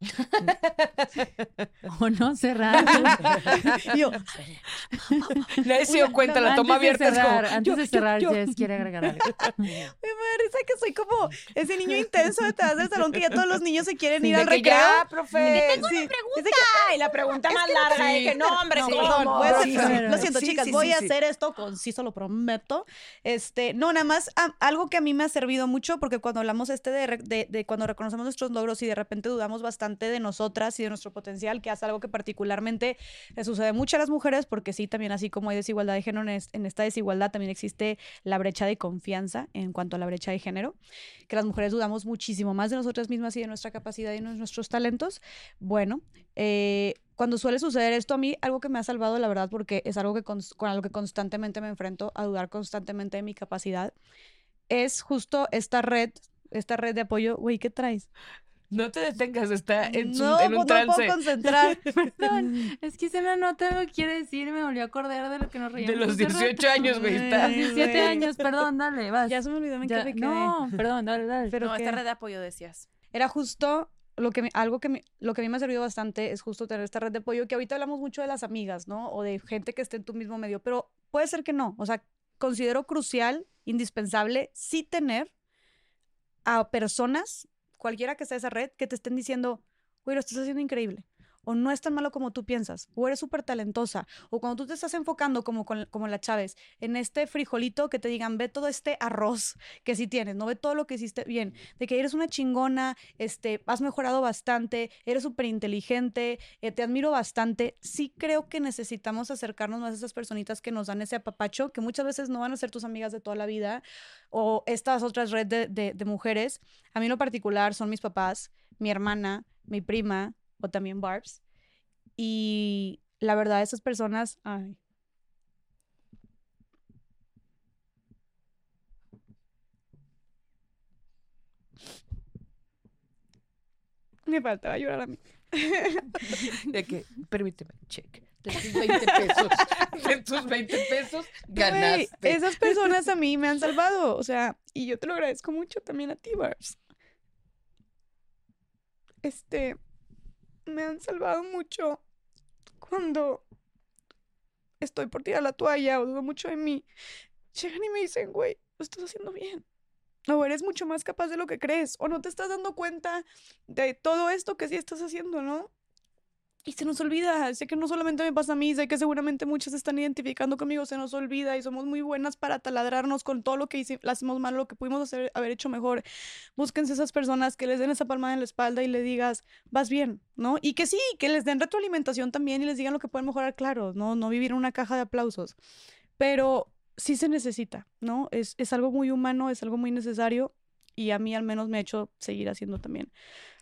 o no cerrar.
Yo,
Nadie se dio cuenta, la toma
antes de
abierta es como,
antes
yo,
de cerrar,
yo.
Jess quiere agregar algo.
me risa que soy como ese niño intenso detrás del salón que ya todos los niños se quieren ir
De
al
que
recreo.
ya, profe.
Sí. Es de que,
Ay, la pregunta más larga
sí.
es que no, hombre,
No,
¿cómo?
perdón, voy a
Sí,
hacer- lo siento, chicas, voy a hacer esto conciso, lo prometo. Este, no, nada más algo que a mí me ha servido mucho, porque cuando hablamos este de, re- de, de cuando reconocemos nuestros logros y de repente dudamos bastante de nosotras y de nuestro potencial, que hace algo que particularmente le sucede mucho a las mujeres, porque sí, también así como hay desigualdad de género, en, es- esta desigualdad también existe la brecha de confianza en cuanto a la brecha de género, que las mujeres dudamos muchísimo más de nosotras mismas y de nuestra capacidad y de nuestros talentos. Bueno, eh, cuando suele suceder esto a mí, algo que me ha salvado, la verdad, porque es algo que cons- con algo que constantemente me enfrento, a dudar constantemente de mi capacidad, es justo esta red, esta red de apoyo. Güey, ¿qué traes?
No te detengas, está en, su-
no,
en un
pues, no
trance
puedo concentrar.
Perdón, es que hice una nota lo que quiere decir y me volvió a acordar de lo que nos
de
reíamos.
los
hace rato.
18 años, güey. Está.
Ay,
17
güey.
años, perdón, dale, vas.
ya se me olvidó en qué
Ya-
me quedé.
no, perdón, dale, dale.
Pero
no, esta red de apoyo decías.
era justo lo que me- algo que me, lo que a mí me ha servido bastante es justo tener esta red de apoyo que ahorita hablamos mucho de las amigas, ¿no? O de gente que esté en tu mismo medio, pero puede ser que no. O sea, considero crucial, indispensable, sí tener a personas, cualquiera que sea esa red, que te estén diciendo, güey, lo estás haciendo increíble. O no es tan malo como tú piensas, o eres súper talentosa, o cuando tú te estás enfocando como, como la Chávez, en este frijolito que te digan, ve todo este arroz que sí tienes, no ve todo lo que hiciste bien, de que eres una chingona, este, has mejorado bastante, eres súper inteligente, eh, te admiro bastante. Sí creo que necesitamos acercarnos más a esas personitas que nos dan ese apapacho, que muchas veces no van a ser tus amigas de toda la vida, o estas otras redes de, de- de mujeres. A mí en lo particular son mis papás, mi hermana, mi prima, o también Barbs. Y la verdad, esas personas, ay. Me faltaba llorar a mí.
De que, permíteme, check. De tus 20 pesos. De tus 20 pesos ganaste.
esas personas a mí me han salvado, o sea, y yo te lo agradezco mucho también a ti, Barbs. Este, me han salvado mucho cuando estoy por tirar la toalla o dudo mucho de mí. Llegan y me dicen, güey, lo estás haciendo bien. o eres mucho más capaz de lo que crees, o no te estás dando cuenta de todo esto que sí estás haciendo, ¿no? Y se nos olvida, sé que no solamente me pasa a mí, sé que seguramente muchas están identificando conmigo, se nos olvida y somos muy buenas para taladrarnos con todo lo que hici- hacemos mal, lo que pudimos hacer, haber hecho mejor. Búsquense esas personas que les den esa palmada en la espalda y le digas, vas bien, ¿no? Y que sí, que les den retroalimentación también y les digan lo que pueden mejorar, claro, no, no vivir en una caja de aplausos. Pero sí se necesita, ¿no? Es, es algo muy humano, es algo muy necesario y a mí al menos me ha hecho seguir haciendo también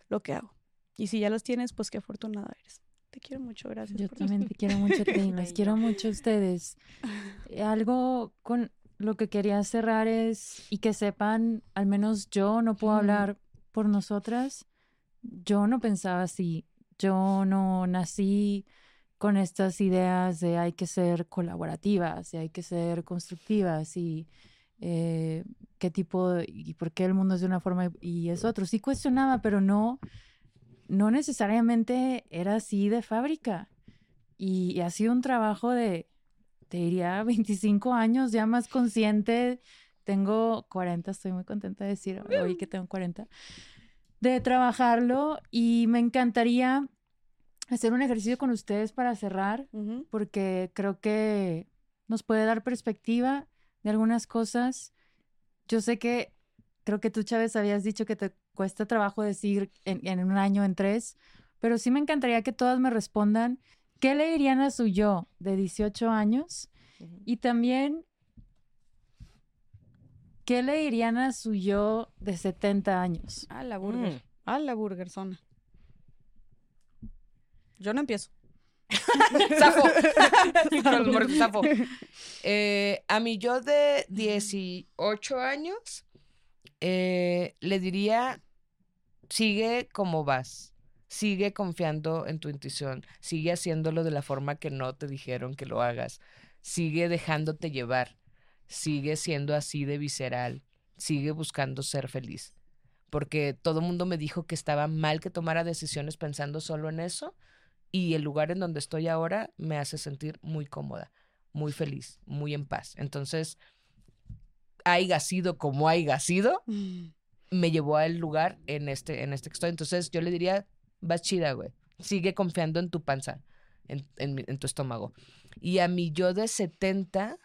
lo que hago. Y si ya las tienes, pues qué afortunada eres. Te quiero mucho, gracias.
Yo
por
también te quiero mucho, te los quiero mucho a ustedes. Eh, Algo con lo que quería cerrar es, y que sepan, al menos yo no puedo hablar por nosotras, yo no pensaba así, yo no nací con estas ideas de hay que ser colaborativas y hay que ser constructivas y eh, qué tipo de- y por qué el mundo es de una forma y y es otro. Sí cuestionaba, pero no, no necesariamente era así de fábrica. Y, y ha sido un trabajo de, te diría, 25 años ya más consciente. Tengo 40, estoy muy contenta de decir hoy que tengo 40, de trabajarlo y me encantaría hacer un ejercicio con ustedes para cerrar porque creo que nos puede dar perspectiva de algunas cosas. Yo sé que, creo que tú, Chávez, habías dicho que te cuesta trabajo decir en, en un año, en tres, pero sí me encantaría que todas me respondan qué le dirían a su yo de 18 años y también qué le dirían a su yo de 70 años.
A la burger.
Mm.
A la burger zona. Yo no empiezo.
Zafo. Zafo. Eh, a mi yo de 18 años, eh, le diría, sigue como vas. Sigue confiando en tu intuición. Sigue haciéndolo de la forma que no te dijeron que lo hagas. Sigue dejándote llevar. Sigue siendo así de visceral. Sigue buscando ser feliz. Porque todo el mundo me dijo que estaba mal que tomara decisiones pensando solo en eso y el lugar en donde estoy ahora me hace sentir muy cómoda, muy feliz, muy en paz. Entonces, haya sido como haya sido, me llevó al lugar en este, en este que estoy. Entonces, yo le diría, vas chida, güey. Sigue confiando en tu panza, en, en tu estómago. Y a mi yo de 70,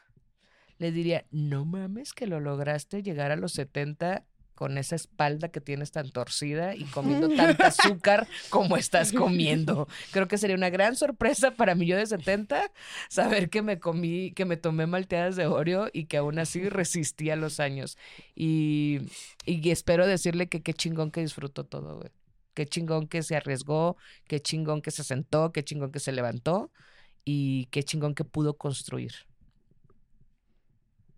le diría, no mames que lo lograste llegar a los 70 con esa espalda que tienes tan torcida y comiendo tanta azúcar como estás comiendo. Creo que sería una gran sorpresa para mí yo de 70 saber que me comí, que me tomé malteadas de Oreo y que aún así resistí a los años. Y, y espero decirle que qué chingón que disfrutó todo, güey. Qué chingón que se arriesgó, qué chingón que se sentó, qué chingón que se levantó y qué chingón que pudo construir.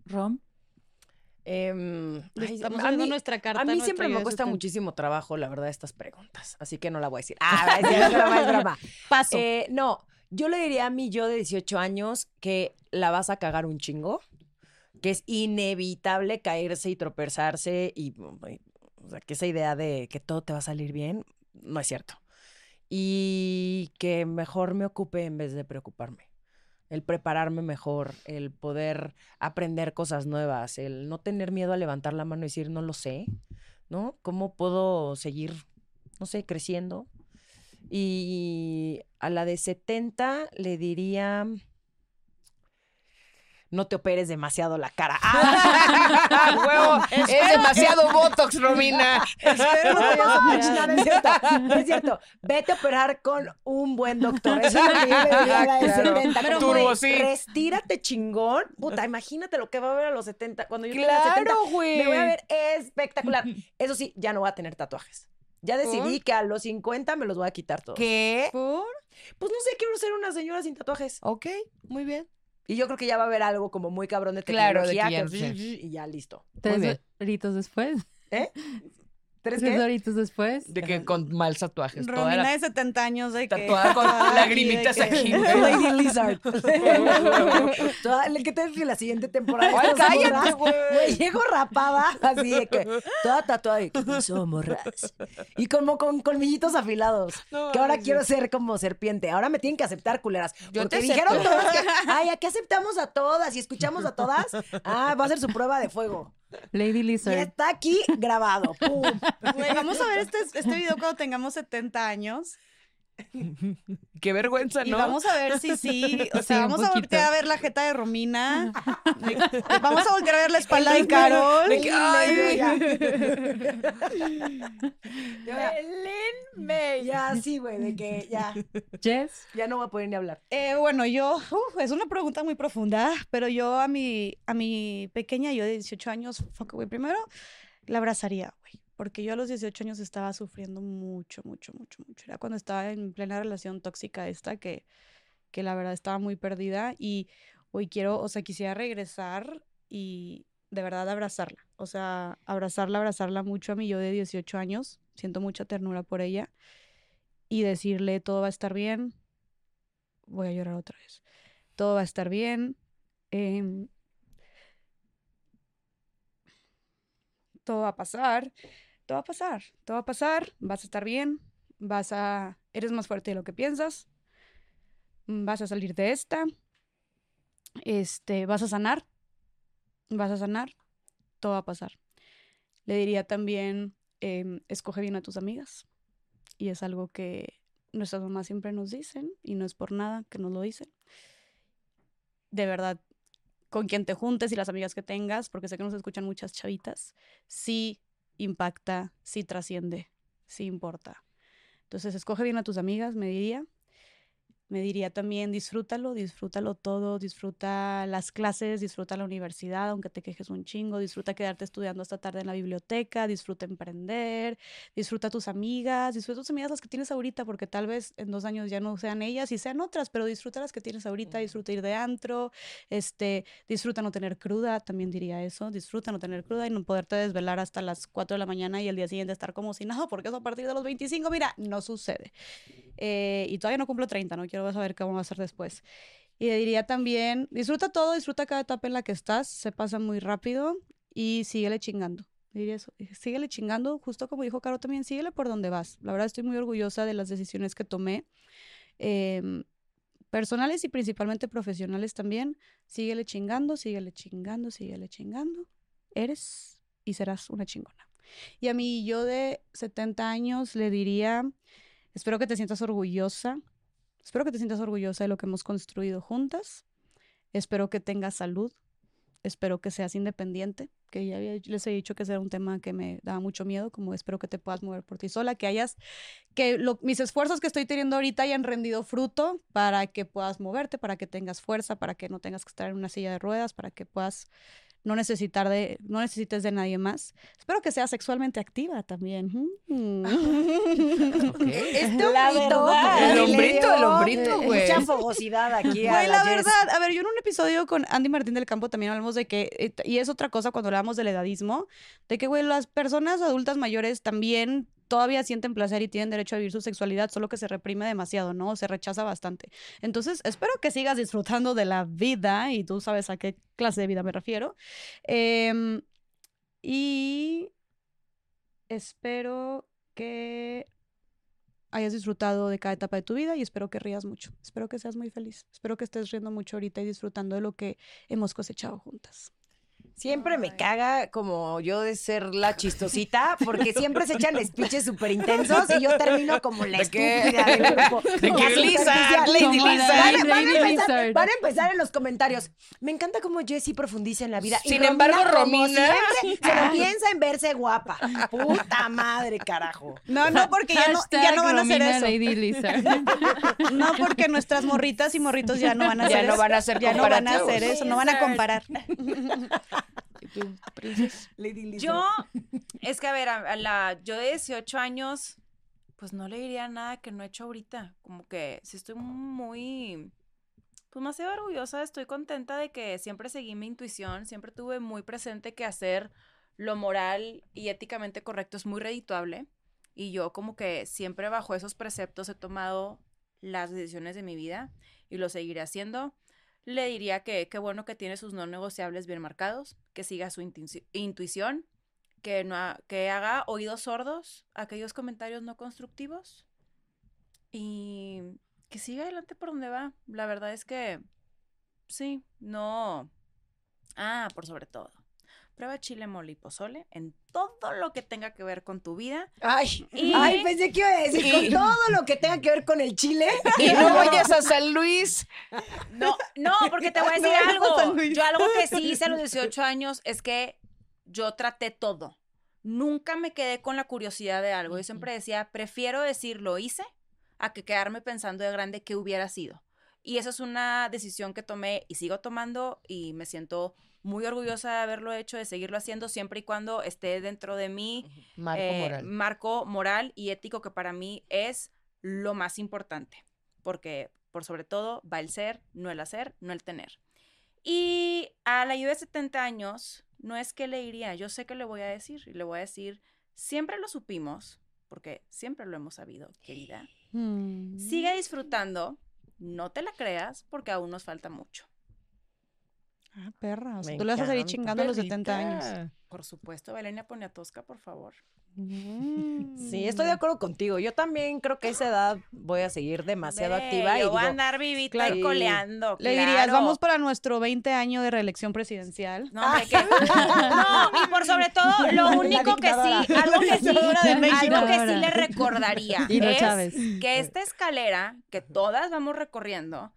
Rom,
Ay,
Estamos
a mí-
nuestra carta.
A mí siempre me cuesta
70.
muchísimo trabajo, la verdad, estas preguntas. Así que no la voy a decir. Ah, es es broma, es broma.
Paso.
Eh, no, yo le diría a mi yo de 18 años que la vas a cagar un chingo, que es inevitable caerse y tropezarse y, y, o sea, que esa idea de que todo te va a salir bien no es cierto. Y que mejor me ocupe en vez de preocuparme. El prepararme mejor, el poder aprender cosas nuevas, el no tener miedo a levantar la mano y decir no lo sé, ¿no? ¿Cómo puedo seguir, no sé, creciendo? Y a la de 70 le diría, no te operes demasiado la cara. ¡Ah!
¡Huevo! Es demasiado Botox, Romina.
Espero no te
es cierto, es cierto. Vete a operar con un buen doctor. Eso es lo que yo le diría a la de
Claro.
70.
Pero Turbo, sí.
Restírate chingón. Puta, imagínate lo que va a ver a los 70. Cuando yo tenga 70,
Claro, güey.
me voy a ver espectacular. Eso sí, ya no voy a tener tatuajes. Ya decidí que a los 50 me los voy a quitar todos.
¿Qué?
¿Por?
Pues no sé, quiero ser una señora sin tatuajes.
Ok, muy bien.
Y yo creo que ya va a haber algo como muy cabrón de
Claro, de
tecnología.
que ya-
que-. Y ya listo.
tres horitos después.
¿Eh? ¿Tres
Tres
qué?
horitos después.
De que con mal tatuajes. Toda
Romina
la
de 70 años de que...
tatuada con lagrimitas
que-
aquí, güey.
Lady Lizard. Toda- ¿Qué tal que la siguiente temporada?
Ay, cállate, güey.
Llego rapada, así de que toda tatuada y que somos morras. Y como con colmillitos afilados.
No,
que ahora
sí.
quiero ser como serpiente. Ahora me tienen que aceptar, culeras.
Yo
porque
te
dijeron todas que, ay, aquí aceptamos a todas y escuchamos a todas. Ah, va a ser su prueba de fuego.
Lady
Y
Lizard.
está aquí grabado. ¡Pum!
Güey, vamos a ver este, este video cuando tengamos 70 años.
Qué vergüenza,
Y
¿no?
vamos a ver si sí. O sea, vamos a voltear a ver la jeta de Romina. vamos a voltear a ver la espalda de Carol.
de que, ay,
Belén May. Ya, sí, güey, de que ya,
Jess.
ya no voy a poder ni hablar.
Eh, bueno, yo, uf, es una pregunta muy profunda, pero yo a mi, a mi pequeña, yo de 18 años, fuck, güey, primero la abrazaría, güey, porque yo a los 18 años estaba sufriendo mucho, mucho, mucho, mucho. Era cuando estaba en plena relación tóxica esta, que, que la verdad estaba muy perdida y hoy quiero, o sea, quisiera regresar y de verdad abrazarla, o sea, abrazarla, abrazarla mucho a mi yo de 18 años, siento mucha ternura por ella y decirle todo va a estar bien, voy a llorar otra vez. Todo va a estar bien. em, todo va a pasar. Todo va a pasar. Todo va a pasar. Vas a estar bien. Vas a. Eres más fuerte de lo que piensas. mm, Vas a salir de esta. Este. Vas a sanar. Vas a sanar. Todo va a pasar. Le diría también. em, escoge bien a tus amigas. Y es algo que nuestras mamás siempre nos dicen, y no es por nada que nos lo dicen. De verdad, con quien te juntes y las amigas que tengas, porque sé que nos escuchan muchas chavitas, sí impacta, sí trasciende, sí importa. Entonces, escoge bien a tus amigas, me diría. Me diría también, disfrútalo, disfrútalo todo, disfruta las clases, disfruta la universidad, aunque te quejes un chingo, disfruta quedarte estudiando hasta tarde en la biblioteca, disfruta emprender, disfruta tus amigas, disfruta tus amigas las que tienes ahorita, porque tal vez en dos años ya no sean ellas y sean otras, pero disfruta las que tienes ahorita, disfruta ir de antro, este, disfruta no tener cruda, también diría eso, disfruta no tener cruda y no poderte desvelar hasta las 4 de la mañana y el día siguiente estar como si nada, porque eso a partir de los 25, mira, no sucede. Eh, y todavía no cumplo 30, no quiero saber cómo va a ser después. Y le diría también, disfruta todo, disfruta cada etapa en la que estás, se pasa muy rápido y síguele chingando. Diría eso, síguele chingando, justo como dijo Caro también, síguele por donde vas. La verdad estoy muy orgullosa de las decisiones que tomé, em, personales y principalmente profesionales también. Síguele chingando, síguele chingando, síguele chingando. Eres y serás una chingona. Y a mí, yo de 70 años le diría, espero que te sientas orgullosa Espero que te sientas orgullosa de lo que hemos construido juntas. Espero que tengas salud. Espero que seas independiente, que ya les he dicho que ese era un tema que me daba mucho miedo, como espero que te puedas mover por ti sola, que hayas, que lo- mis esfuerzos que estoy teniendo ahorita hayan rendido fruto para que puedas moverte, para que tengas fuerza, para que no tengas que estar en una silla de ruedas, para que puedas no necesitar de, no necesites de nadie más. Espero que seas sexualmente activa también. Mm.
Este
La
hombrito,
verdad,
el hombrito, el hombrito, güey.
Mucha fogosidad aquí a
Güey,
la
la verdad, a ver, yo en un episodio con Andy Martín del Campo también hablamos de que, eh, y es otra cosa cuando hablamos del edadismo, de que, güey, las personas adultas mayores también todavía sienten placer y tienen derecho a vivir su sexualidad, solo que se reprime demasiado, ¿no? Se rechaza bastante. Entonces, espero que sigas disfrutando de la vida y tú sabes a qué clase de vida me refiero. Em, y espero que hayas disfrutado de cada etapa de tu vida y espero que rías mucho. Espero que seas muy feliz. Espero que estés riendo mucho ahorita y disfrutando de lo que hemos cosechado juntas.
Siempre me caga como yo de ser la chistosita, porque siempre se echan speeches súper intensos y yo termino como la estúpida del grupo.
De que Lisa. Lady Lisa.
Van, van a empezar,
Lizard.
van a empezar en los comentarios. Me encanta cómo Jessie profundiza en la vida. Y
Sin embargo, Romina-
siempre, se lo piensa en verse guapa. Puta madre, carajo.
No, no, porque ya no, ya no van a hacer eso.
Lady.
No, porque nuestras morritas y morritos ya no van a
Ya
hacer
no
eso.
van a hacer
Ya no van a hacer eso, no van a comparar.
¿Y tú, princesa?
Yo, es que a ver, a, a la, yo de 18 años, pues no le diría nada que no he hecho ahorita. Como que sí estoy muy, pues demasiado orgullosa, estoy contenta de que siempre seguí mi intuición, siempre tuve muy presente que hacer lo moral y éticamente correcto es muy redituable. Y yo como que siempre bajo esos preceptos he tomado las decisiones de mi vida y lo seguiré haciendo. Le diría que qué bueno que tiene sus no negociables bien marcados, que siga su intuici- intuición, que, no que haga oídos sordos a aquellos comentarios no constructivos y que siga adelante por donde va. La verdad es que sí, no. Ah, por sobre todo. Prueba chile, mole y pozole en todo lo que tenga que ver con tu vida.
Ay,
Y-
ay, pensé que iba a decir con todo lo que tenga que ver con el chile.
Y no vayas a San Luis.
No, no, porque te voy a decir
No,
algo. Yo algo que sí hice a los 18 años es que yo traté todo. Nunca me quedé con la curiosidad de algo. Yo siempre decía, prefiero decir lo hice a que quedarme pensando de grande qué hubiera sido. Y esa es una decisión que tomé y sigo tomando y me siento muy orgullosa de haberlo hecho, de seguirlo haciendo siempre y cuando esté dentro de mí
Marco
eh,
Moral.
marco moral y ético que para mí es lo más importante, porque por sobre todo va el ser, no el hacer, no el tener. Y a la yo de 70 años, no es que le iría, yo sé que le voy a decir, y le voy a decir, siempre lo supimos, porque siempre lo hemos sabido, querida.
Mm.
Sigue disfrutando, no te la creas, porque aún nos falta mucho.
Ah, perra. o sea,
Me
tú le vas a seguir chingando a los 70 años.
Por supuesto, Belenia Poniatowska, por favor.
Mm.
Sí, estoy de acuerdo contigo. Yo también creo que a esa edad voy a seguir demasiado activa. y
yo voy a andar vivita
claro.
y coleando.
Le dirías, vamos para nuestro 20 año de reelección presidencial.
No, que- no, y por sobre todo, lo único que sí, algo que sí, algo que sí le recordaría
Y no
es
Chávez.
que esta escalera que todas vamos recorriendo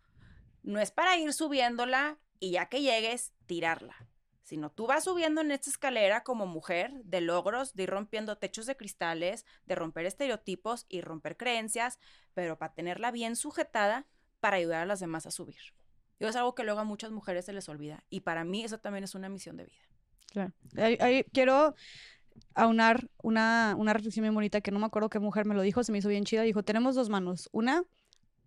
no es para ir subiéndola y ya que llegues, tirarla. Sino tú vas subiendo en esta escalera como mujer de logros, de ir rompiendo techos de cristales, de romper estereotipos y romper creencias, pero para tenerla bien sujetada para ayudar a las demás a subir. Y es algo que luego a muchas mujeres se les olvida. Y para mí eso también es una misión de vida.
Claro. Ahí- quiero aunar una, una reflexión bien bonita que no me acuerdo qué mujer me lo dijo, se me hizo bien chida. Dijo, tenemos dos manos. Una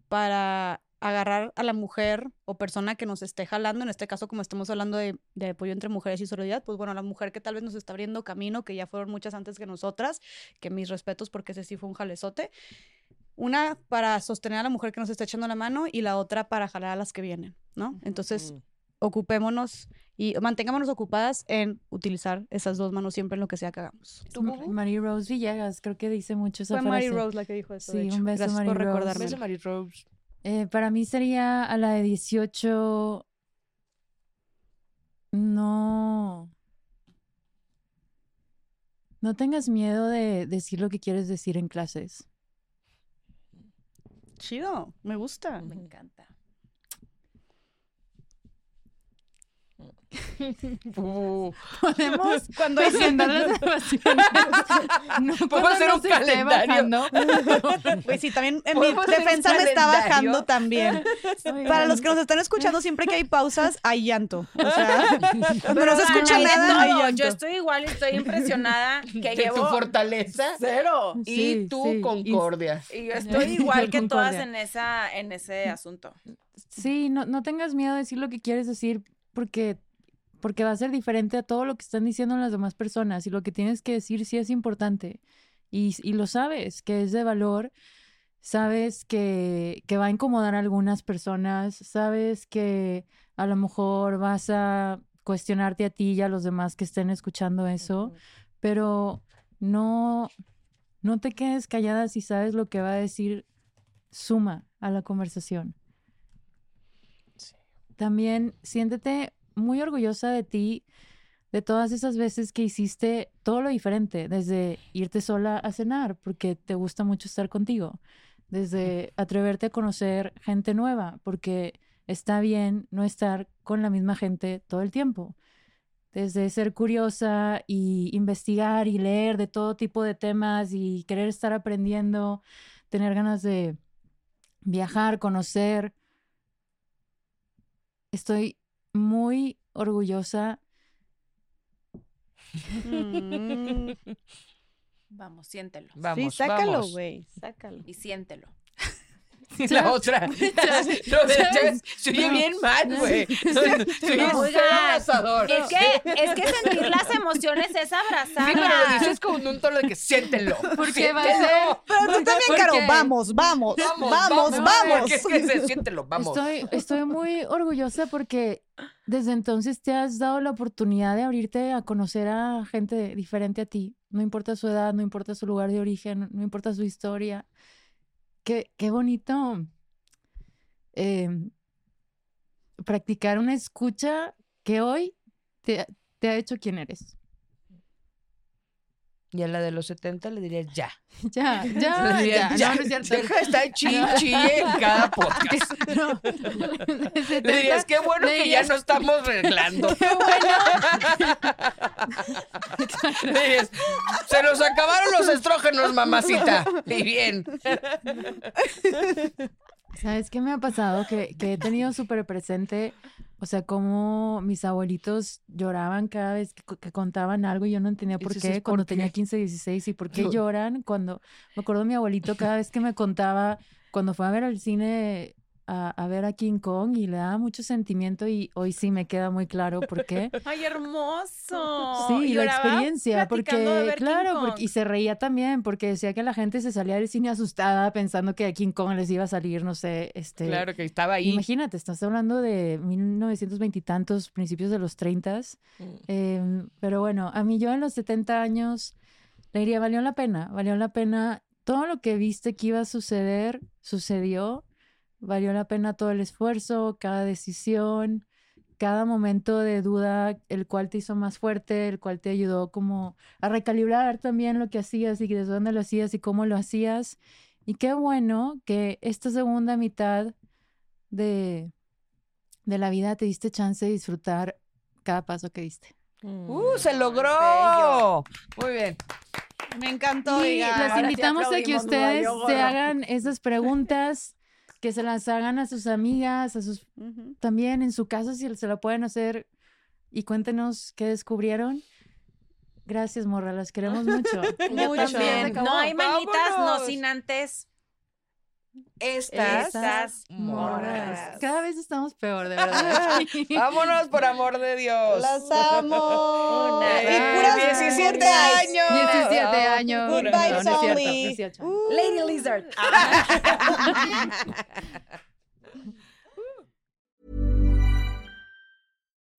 para agarrar a la mujer o persona que nos esté jalando, en este caso como estamos hablando de, de apoyo entre mujeres y solidaridad, pues bueno, la mujer que tal vez nos está abriendo camino, que ya fueron muchas antes que nosotras, que mis respetos porque ese sí fue un jalezote. Una para sostener a la mujer que nos está echando la mano y la otra para jalar a las que vienen, ¿no? Entonces, ocupémonos y mantengámonos ocupadas en utilizar esas dos manos siempre en lo que sea que hagamos.
¿Tú?
Marie Rose Villegas, creo que dice mucho esa
Fue
frase.
Mary Rose la que dijo eso. de
Sí,
hecho.
un beso,
Gracias
Mary
por
Rose.
recordarme.
Beso, Mary Rose.
Eh, para mí sería a la de 18. No. No tengas miedo de decir lo que quieres decir en clases.
Chido, me gusta.
Me encanta.
Podemos
Cuando hay
las grabaciones. No
Podemos
cuando
hacer un calendario.
Pues sí, también en mi defensa me está bajando también. Para los que nos están escuchando, siempre que hay pausas, hay llanto. O sea, cuando no se escucha
de
nada, hay
todo.
llanto.
Yo estoy igual y estoy impresionada que
De tu
llevo
fortaleza
cero.
y
Sí,
tu
sí.
concordia.
Y yo estoy igual que todas en esa en ese asunto.
Sí, no, no tengas miedo de decir lo que quieres decir porque, porque va a ser diferente a todo lo que están diciendo las demás personas y lo que tienes que decir sí es importante y, y lo sabes, que es de valor, sabes que, que va a incomodar a algunas personas, sabes que a lo mejor vas a cuestionarte a ti y a los demás que estén escuchando eso, pero no, no te quedes callada si sabes lo que va a decir, suma a la conversación. También siéntete muy orgullosa de ti, de todas esas veces que hiciste todo lo diferente, desde irte sola a cenar, porque te gusta mucho estar contigo, desde atreverte a conocer gente nueva, porque está bien no estar con la misma gente todo el tiempo. Desde ser curiosa y investigar y leer de todo tipo de temas y querer estar aprendiendo, tener ganas de viajar, conocer. Estoy muy orgullosa.
Mm,
Vamos, siéntelo.
Vamos,
sí, sácalo, güey, sácalo.
Y siéntelo.
Y la otra. Se oye bien mal, güey.
Es que, es que sentir las emociones es
Sí, pero lo dices con un tono de que siéntenlo.
Porque va a
Siéntenlo.
ser-
Pero tú también,
¿Por
Caro, vamos, vamos, vamos, vamos.
Porque es que se- siéntelo, vamos.
Estoy, estoy muy orgullosa porque desde entonces te has dado la oportunidad de abrirte a conocer a gente diferente a ti. No importa su edad, no importa su lugar de origen, no importa su historia. Qué, qué bonito eh, practicar una escucha que hoy te, te ha hecho quién eres.
Y a la de los 70 le dirías ya.
Ya,
Le
ya,
dirías,
ya. No, no es cierto.
Deja de estar chille en cada podcast.
No.
Le dirías, qué bueno que ya no estamos arreglando.
Qué bueno.
Le dirías, se nos acabaron los estrógenos, mamacita. Y bien.
¿Sabes qué me ha pasado? Que, que he tenido súper presente, o sea, como mis abuelitos lloraban cada vez que, co- que contaban algo y yo no entendía por qué
¿por
cuando
qué?
tenía 15, 16 y por qué lloran cuando, me acuerdo mi abuelito cada vez que me contaba, cuando fue a ver al cine a, a ver a King Kong y le daba mucho sentimiento y hoy sí me queda muy claro por qué.
Ay, hermoso.
Sí,
Y
la experiencia, porque, claro, porque, y se reía también, porque decía que la gente se salía del cine asustada pensando que a King Kong les iba a salir, no sé, este...
Claro que estaba ahí.
Imagínate, estás hablando de 1920 y tantos, principios de los 30.
Mm.
pero bueno, a mí yo en los 70 años le diría, valió la pena, valió la pena. Todo lo que viste que iba a suceder, sucedió. Valió la pena todo el esfuerzo, cada decisión, cada momento de duda, el cual te hizo más fuerte, el cual te ayudó como a recalibrar también lo que hacías y desde dónde lo hacías y cómo lo hacías. Y qué bueno que esta segunda mitad de, de la vida te diste chance de disfrutar cada paso que diste.
¡Uh, se
Bello.
logró! Muy bien.
Me encantó,
Y
ahora sí
invitamos a que ustedes se hagan esas preguntas, que se las hagan a sus amigas, a sus también en su casa si se lo pueden hacer y cuéntenos qué descubrieron. Gracias, morra, las queremos mucho.
Yo
Mucho.
también. No hay manitas, no sin antes.
Estas,
Estas
morras.
Cada vez estamos peor, de verdad.
Vámonos, por amor de Dios.
Las amo.
Una,
y
dos,
puras
17
good vibes.
años.
17 años.
Good
No,
vibes
no es cierto,
only.
18.
Uh.
Lady Lizard.